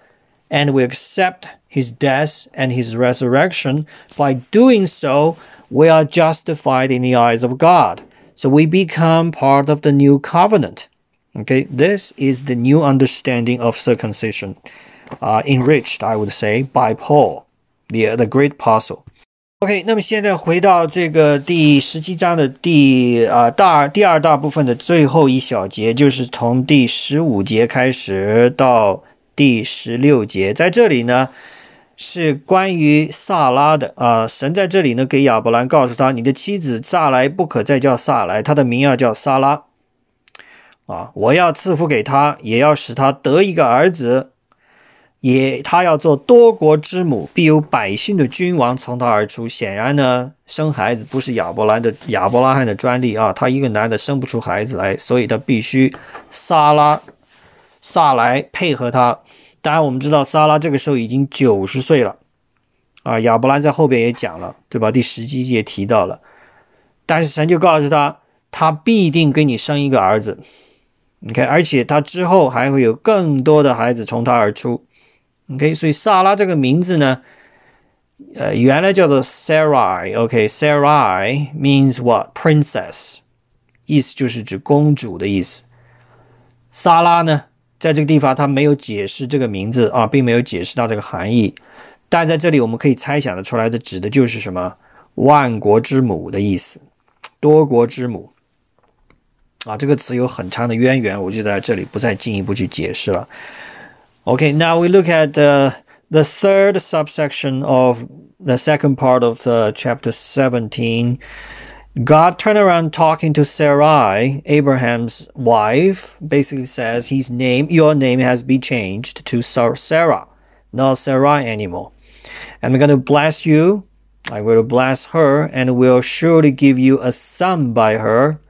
and we accept his death and his resurrection. By doing so, we are justified in the eyes of God. So we become part of the new covenant. Okay, this is the new understanding of circumcision uh, enriched, I would say, by Paul, the the great apostle. OK，那么现在回到这个第十七章的第啊大第二大部分的最后一小节，就是从第十五节开始到第十六节，在这里呢是关于萨拉的啊。神在这里呢给亚伯兰告诉他，你的妻子萨来不可再叫萨来，她的名要叫萨拉啊。我要赐福给他，也要使他得一个儿子。也，他要做多国之母，必有百姓的君王从他而出。显然呢，生孩子不是亚伯兰的亚伯拉罕的专利啊，他一个男的生不出孩子来，所以他必须撒拉撒来配合他。当然，我们知道撒拉这个时候已经九十岁了啊。亚伯兰在后边也讲了，对吧？第十七节提到了，但是神就告诉他，他必定给你生一个儿子。你看，而且他之后还会有更多的孩子从他而出。OK，所以萨拉这个名字呢，呃，原来叫做 Sarai。OK，Sarai means what? Princess，意思就是指公主的意思。萨拉呢，在这个地方他没有解释这个名字啊，并没有解释到这个含义。但在这里我们可以猜想的出来的，指的就是什么？万国之母的意思，多国之母。啊，这个词有很长的渊源，我就在这里不再进一步去解释了。Okay, now we look at uh, the third subsection of the second part of uh, chapter 17. God turned around talking to Sarai, Abraham's wife, basically says his name, your name has been changed to Sarah, not Sarai anymore. And I'm going to bless you I will bless her and will surely give you a son by her.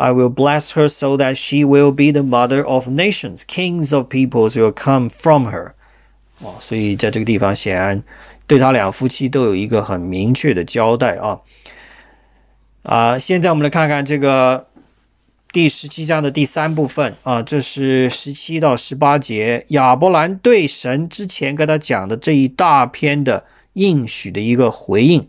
I will bless her so that she will be the mother of nations. Kings of peoples will come from her. 哦，所以在这个地方显然对他俩夫妻都有一个很明确的交代啊。啊，现在我们来看看这个第十七章的第三部分啊，这是十七到十八节，亚伯兰对神之前跟他讲的这一大篇的应许的一个回应。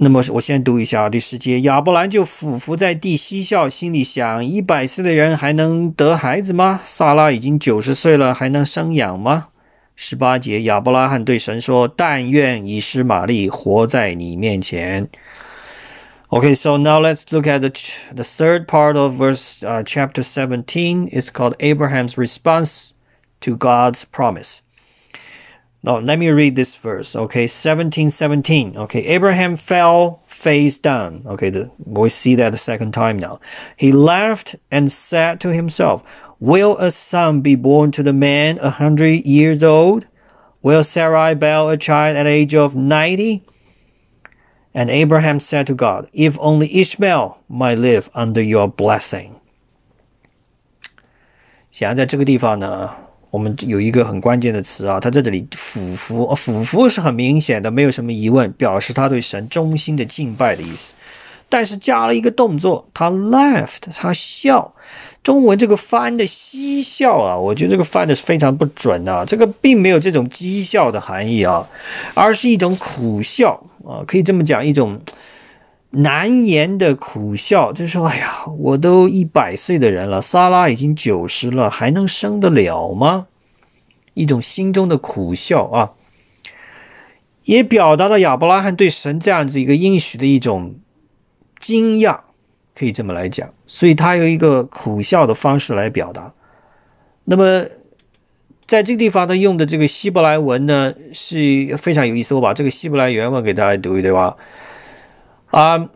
那么我先读一下第十节，亚伯兰就俯伏在地嬉笑，心里想：一百岁的人还能得孩子吗？萨拉已经九十岁了，还能生养吗？十八节，亚伯拉罕对神说：“但愿以实玛利活在你面前。” Okay, so now let's look at the, the third part of verse uh, chapter 17. It's called Abraham's response to God's promise. Now, let me read this verse. Okay, 17, 17. Okay, Abraham fell face down. Okay, the, we see that the second time now. He laughed and said to himself, Will a son be born to the man a hundred years old? Will Sarai bear a child at the age of ninety? And Abraham said to God, If only Ishmael might live under your blessing. 显然，在这个地方呢， 我们有一个很关键的词啊，他在这里俯伏，俯伏是很明显的，没有什么疑问，表示他对神衷心的敬拜的意思。但是加了一个动作，他 laughed，他笑。中文这个翻的嬉笑啊，我觉得这个翻的是非常不准啊，这个并没有这种讥笑的含义啊，而是一种苦笑啊，可以这么讲，一种难言的苦笑，就说，哎呀，我都一百岁的人了，莎拉已经九十了，还能生得了吗？一种心中的苦笑啊，也表达了亚伯拉罕对神这样子一个应许的一种惊讶。可以这么来讲，所以他有一个苦笑的方式来表达。那么，在这个地方呢，用的这个希伯来文呢是非常有意思。我把这个希伯来原文给大家读一读啊。啊，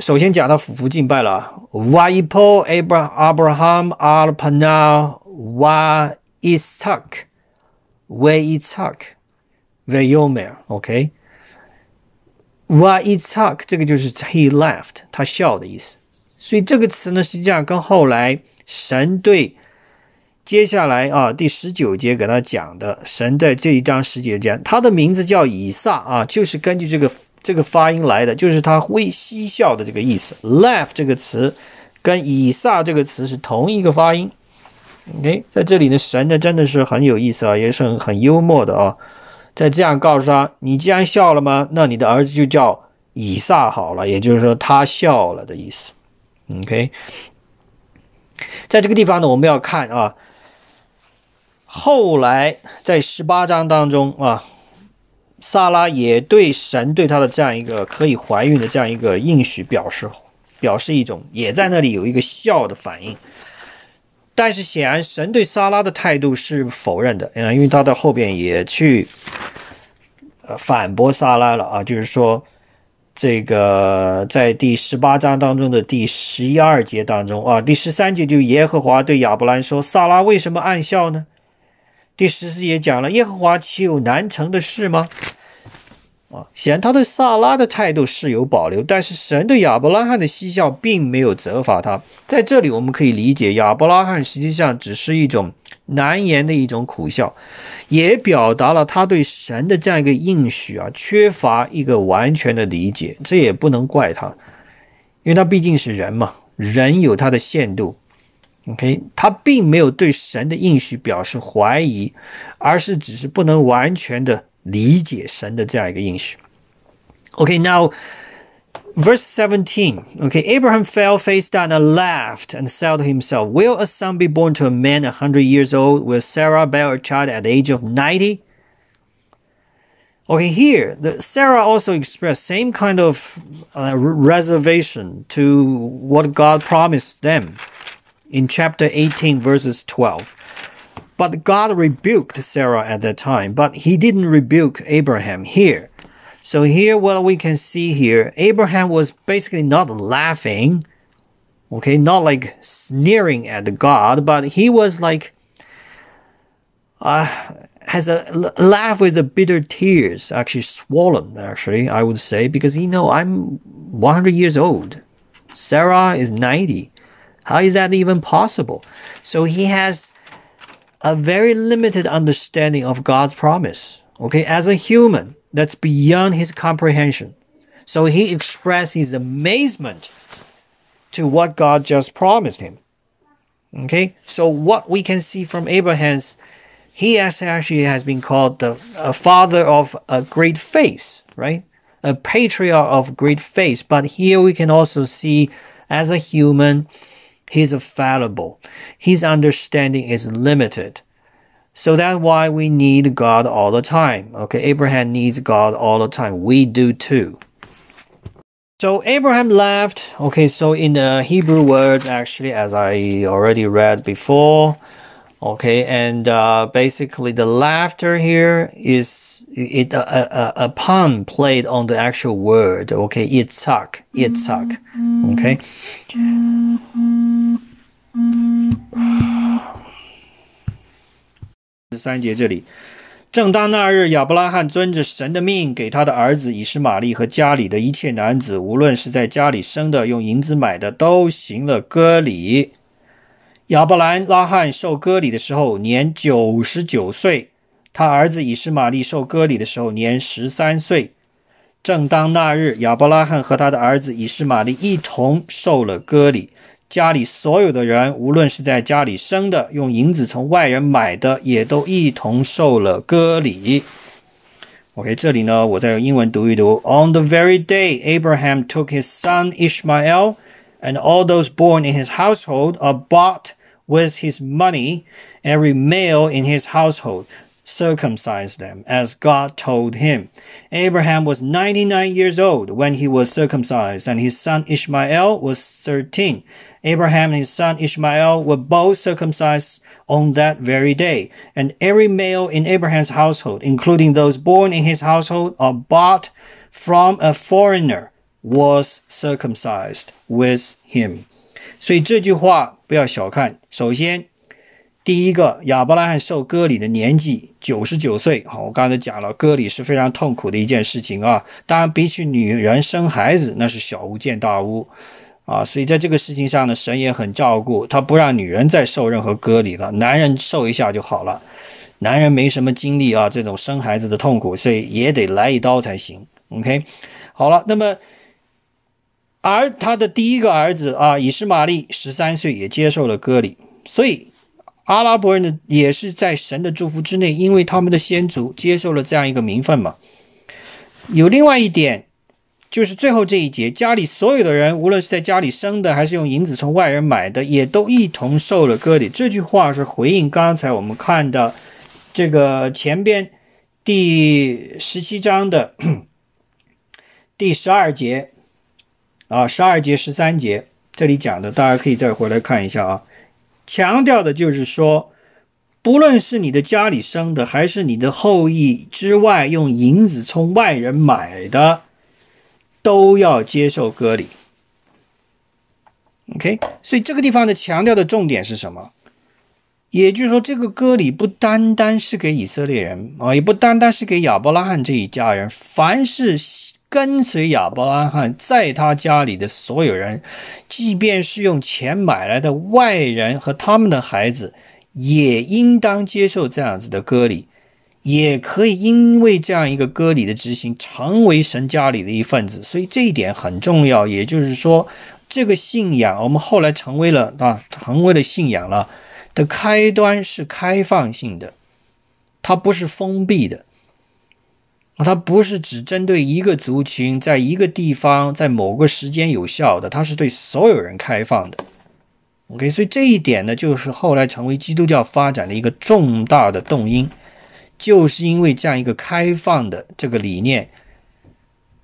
首先讲到俯伏敬拜了，Waipo Abraham Alpana Wa Ishak Wa Ishak Vayomer，OK？Wa Ishak 这个就是 He laughed，他笑的意思。所以这个词呢，实际上跟后来神对接下来啊第十九节给他讲的神在这一章十九节，他的名字叫以撒啊，就是根据这个这个发音来的，就是他微嬉笑的这个意思。laugh 这个词跟以撒这个词是同一个发音。OK，在这里呢，神呢真的是很有意思啊，也是很很幽默的啊，在这样告诉他，你既然笑了吗？那你的儿子就叫以撒好了，也就是说他笑了的意思。OK，在这个地方呢，我们要看啊，后来在十八章当中啊，萨拉也对神对他的这样一个可以怀孕的这样一个应许表示表示一种，也在那里有一个笑的反应。但是显然神对萨拉的态度是否认的啊，因为他到后边也去呃反驳萨拉了啊，就是说。这个在第十八章当中的第十一二节当中啊，第十三节就耶和华对亚伯兰说：“萨拉为什么暗笑呢？”第十四节讲了耶和华岂有难成的事吗？啊，显然他对萨拉的态度是有保留，但是神对亚伯拉罕的嬉笑并没有责罚他。在这里我们可以理解，亚伯拉罕实际上只是一种难言的一种苦笑。也表达了他对神的这样一个应许啊，缺乏一个完全的理解，这也不能怪他，因为他毕竟是人嘛，人有他的限度。OK，他并没有对神的应许表示怀疑，而是只是不能完全的理解神的这样一个应许。OK，now。Verse 17. Okay, Abraham fell face down and laughed and said to himself, Will a son be born to a man a hundred years old? Will Sarah bear a child at the age of 90? Okay, here, the, Sarah also expressed same kind of uh, reservation to what God promised them in chapter 18, verses 12. But God rebuked Sarah at that time, but he didn't rebuke Abraham here. So here, what we can see here, Abraham was basically not laughing, okay, not like sneering at God, but he was like, uh, has a laugh with the bitter tears, actually swollen, actually, I would say, because you know, I'm 100 years old. Sarah is 90. How is that even possible? So he has a very limited understanding of God's promise. Okay, as a human, that's beyond his comprehension. So he expressed his amazement to what God just promised him. Okay, so what we can see from Abraham's, he has actually has been called the father of a great faith, right? A patriarch of great faith. But here we can also see, as a human, he's fallible. His understanding is limited. So that's why we need God all the time. Okay, Abraham needs God all the time. We do too. So Abraham laughed. Okay, so in the Hebrew words, actually, as I already read before, okay, and uh, basically the laughter here is it a, a, a pun played on the actual word. Okay, Yitzhak, Yitzhak. Mm-hmm. Okay. Mm-hmm. 三节这里。正当那日，亚伯拉罕遵着神的命，给他的儿子以实玛利和家里的一切男子，无论是在家里生的，用银子买的，都行了割礼。亚伯兰拉罕受割礼的时候年九十九岁，他儿子以实玛利受割礼的时候年十三岁。正当那日，亚伯拉罕和他的儿子以实玛利一同受了割礼。家里所有的人，无论是在家里生的，用银子从外人买的，也都一同受了割礼。OK，这里呢，我再用英文读一读。On the very day Abraham took his son Ishmael, and all those born in his household are bought with his money, every male in his household circumcised them, as God told him. Abraham was 99 years old when he was circumcised, and his son Ishmael was 13. Abraham and his son Ishmael were both circumcised on that very day, and every male in Abraham's household, including those born in his household or bought from a foreigner, was circumcised with him. 所以这句话不要小看。首先，第一个，亚伯拉罕受割礼的年纪九十九岁。好，我刚才讲了，割礼是非常痛苦的一件事情啊。当然，比起女人生孩子，那是小巫见大巫。 啊，所以在这个事情上呢，神也很照顾，他不让女人再受任何割礼了，男人受一下就好了。男人没什么经历啊，这种生孩子的痛苦，所以也得来一刀才行。OK，好了，那么而他的第一个儿子啊，以实玛利十三岁也接受了割礼，所以阿拉伯人的也是在神的祝福之内，因为他们的先祖接受了这样一个名分嘛。有另外一点。就是最后这一节，家里所有的人，无论是在家里生的，还是用银子从外人买的，也都一同受了割礼。这句话是回应刚才我们看的这个前边第十七章的第十二节啊，十二节、十三节这里讲的，大家可以再回来看一下啊。强调的就是说，不论是你的家里生的，还是你的后裔之外用银子从外人买的。都要接受割礼，OK，所以这个地方的强调的重点是什么？也就是说，这个割礼不单单是给以色列人啊，也不单单是给亚伯拉罕这一家人，凡是跟随亚伯拉罕在他家里的所有人，即便是用钱买来的外人和他们的孩子，也应当接受这样子的割礼。也可以因为这样一个割礼的执行，成为神家里的一份子，所以这一点很重要。也就是说，这个信仰，我们后来成为了啊，成为了信仰了的开端是开放性的，它不是封闭的，它不是只针对一个族群，在一个地方，在某个时间有效的，它是对所有人开放的。OK，所以这一点呢，就是后来成为基督教发展的一个重大的动因。就是因为这样一个开放的这个理念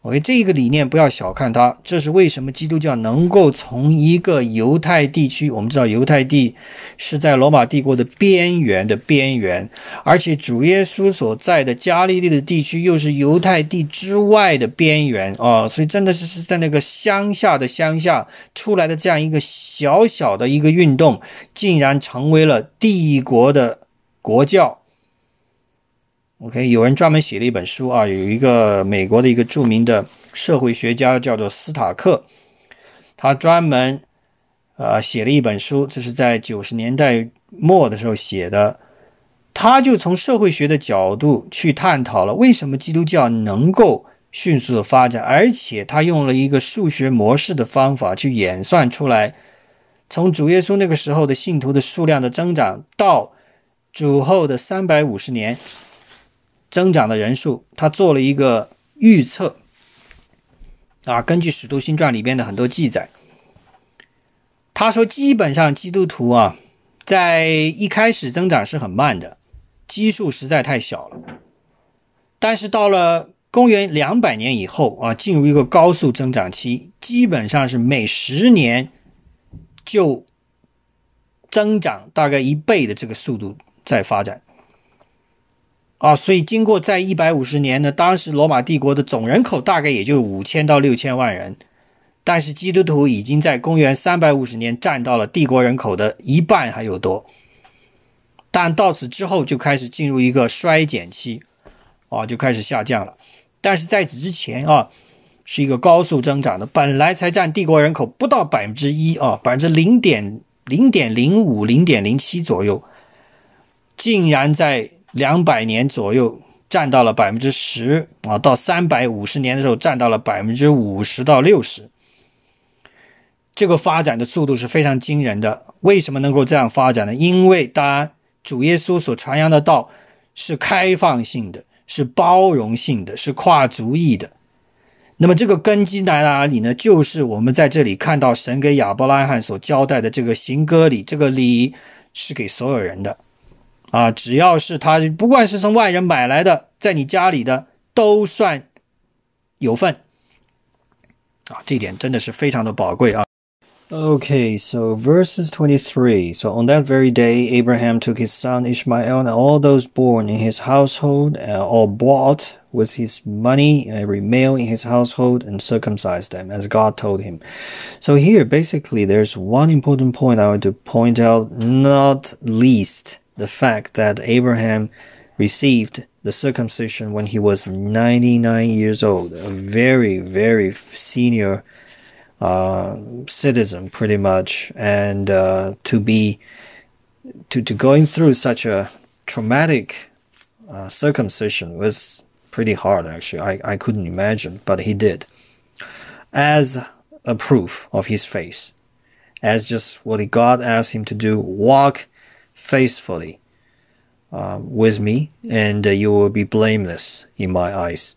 ，OK，这个理念不要小看它。这是为什么基督教能够从一个犹太地区，我们知道犹太地是在罗马帝国的边缘的边缘，而且主耶稣所在的加利利的地区又是犹太地之外的边缘啊，所以真的是是在那个乡下的乡下出来的这样一个小小的一个运动，竟然成为了帝国的国教。OK，有人专门写了一本书啊，有一个美国的一个著名的社会学家叫做斯塔克，他专门呃写了一本书，这是在九十年代末的时候写的。他就从社会学的角度去探讨了为什么基督教能够迅速的发展，而且他用了一个数学模式的方法去演算出来，从主耶稣那个时候的信徒的数量的增长到主后的三百五十年增长的人数，他做了一个预测。啊，根据《使徒新传》里边的很多记载，他说基本上基督徒啊，在一开始增长是很慢的。基数实在太小了，但是到了公元两百年以后啊，进入一个高速增长期，基本上是每十年就增长大概一倍的这个速度在发展啊。所以经过在一百五十年呢，当时罗马帝国的总人口大概也就五千到六千万人，但是基督徒已经在公元三百五十年占到了帝国人口的一半还有多。但到此之后就开始进入一个衰减期，啊，就开始下降了。但是在此之前啊，是一个高速增长的，本来才占帝国人口不到百分之一啊，百分之零点零点零五、零点零七左右，竟然在两百年左右占到了百分之十啊，到三百五十年的时候占到了百分之五十到六十。这个发展的速度是非常惊人的。为什么能够这样发展呢？因为当然。主耶稣所传扬的道是开放性的，是包容性的，是跨族裔的。那么这个根基在哪里呢？就是我们在这里看到神给亚伯拉罕所交代的这个行歌礼，这个礼是给所有人的啊，只要是他，不管是从外人买来的，在你家里的，都算有份啊。这点真的是非常的宝贵啊。Okay, so verses 23. So on that very day, Abraham took his son Ishmael and all those born in his household, uh, or bought with his money, every male in his household, and circumcised them as God told him. So here, basically, there's one important point I want to point out, not least the fact that Abraham received the circumcision when he was 99 years old, a very, very senior uh, citizen pretty much and uh, to be to, to going through such a traumatic uh, circumcision was pretty hard actually. I, I couldn't imagine but he did. As a proof of his faith. As just what god asked him to do walk faithfully uh, with me and uh, you will be blameless in my eyes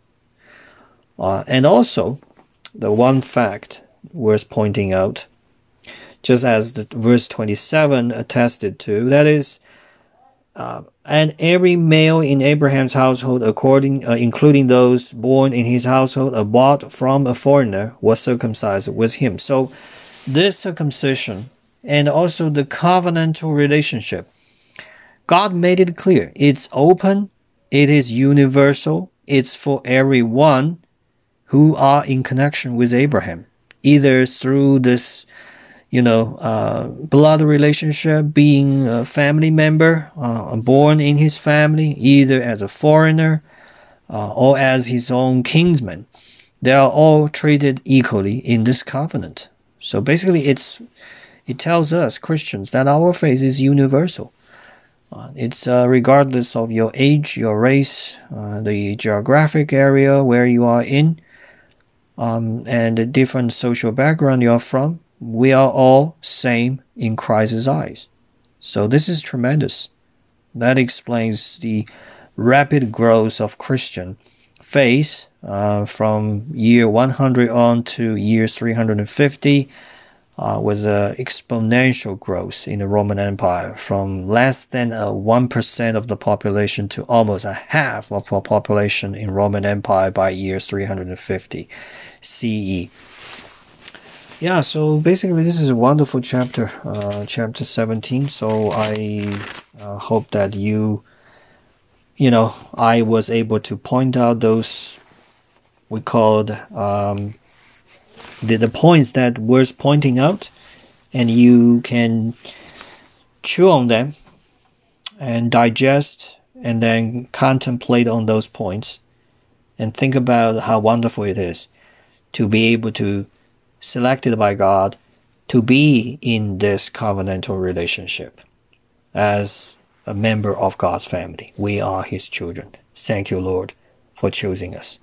uh, and also the one fact worth pointing out, just as the verse 27 attested to. That is, uh, and every male in Abraham's household, according, uh, including those born in his household, bought from a foreigner, was circumcised with him. So, this circumcision and also the covenantal relationship, God made it clear. It's open, it is universal, it's for everyone who are in connection with Abraham either through this, you know, uh, blood relationship, being a family member, uh, born in his family, either as a foreigner uh, or as his own kinsman. They are all treated equally in this covenant. So basically, it's it tells us Christians that our faith is universal. Uh, it's uh, regardless of your age, your race, uh, the geographic area where you are in um, and the different social background you are from, we are all same in Christ's eyes. So this is tremendous. That explains the rapid growth of Christian faith uh, from year 100 on to year 350 uh, was an exponential growth in the Roman Empire from less than a 1% of the population to almost a half of the population in Roman Empire by year 350 CE. Yeah, so basically this is a wonderful chapter, uh, chapter 17. So I uh, hope that you, you know, I was able to point out those we called um, the, the points that worth pointing out and you can chew on them and digest and then contemplate on those points and think about how wonderful it is to be able to selected by God to be in this covenantal relationship as a member of God's family. We are his children. Thank you, Lord, for choosing us.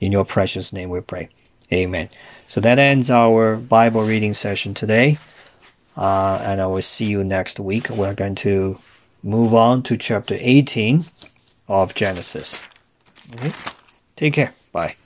In your precious name we pray. Amen. So that ends our Bible reading session today. Uh, and I will see you next week. We're going to move on to chapter 18 of Genesis. Okay? Take care. Bye.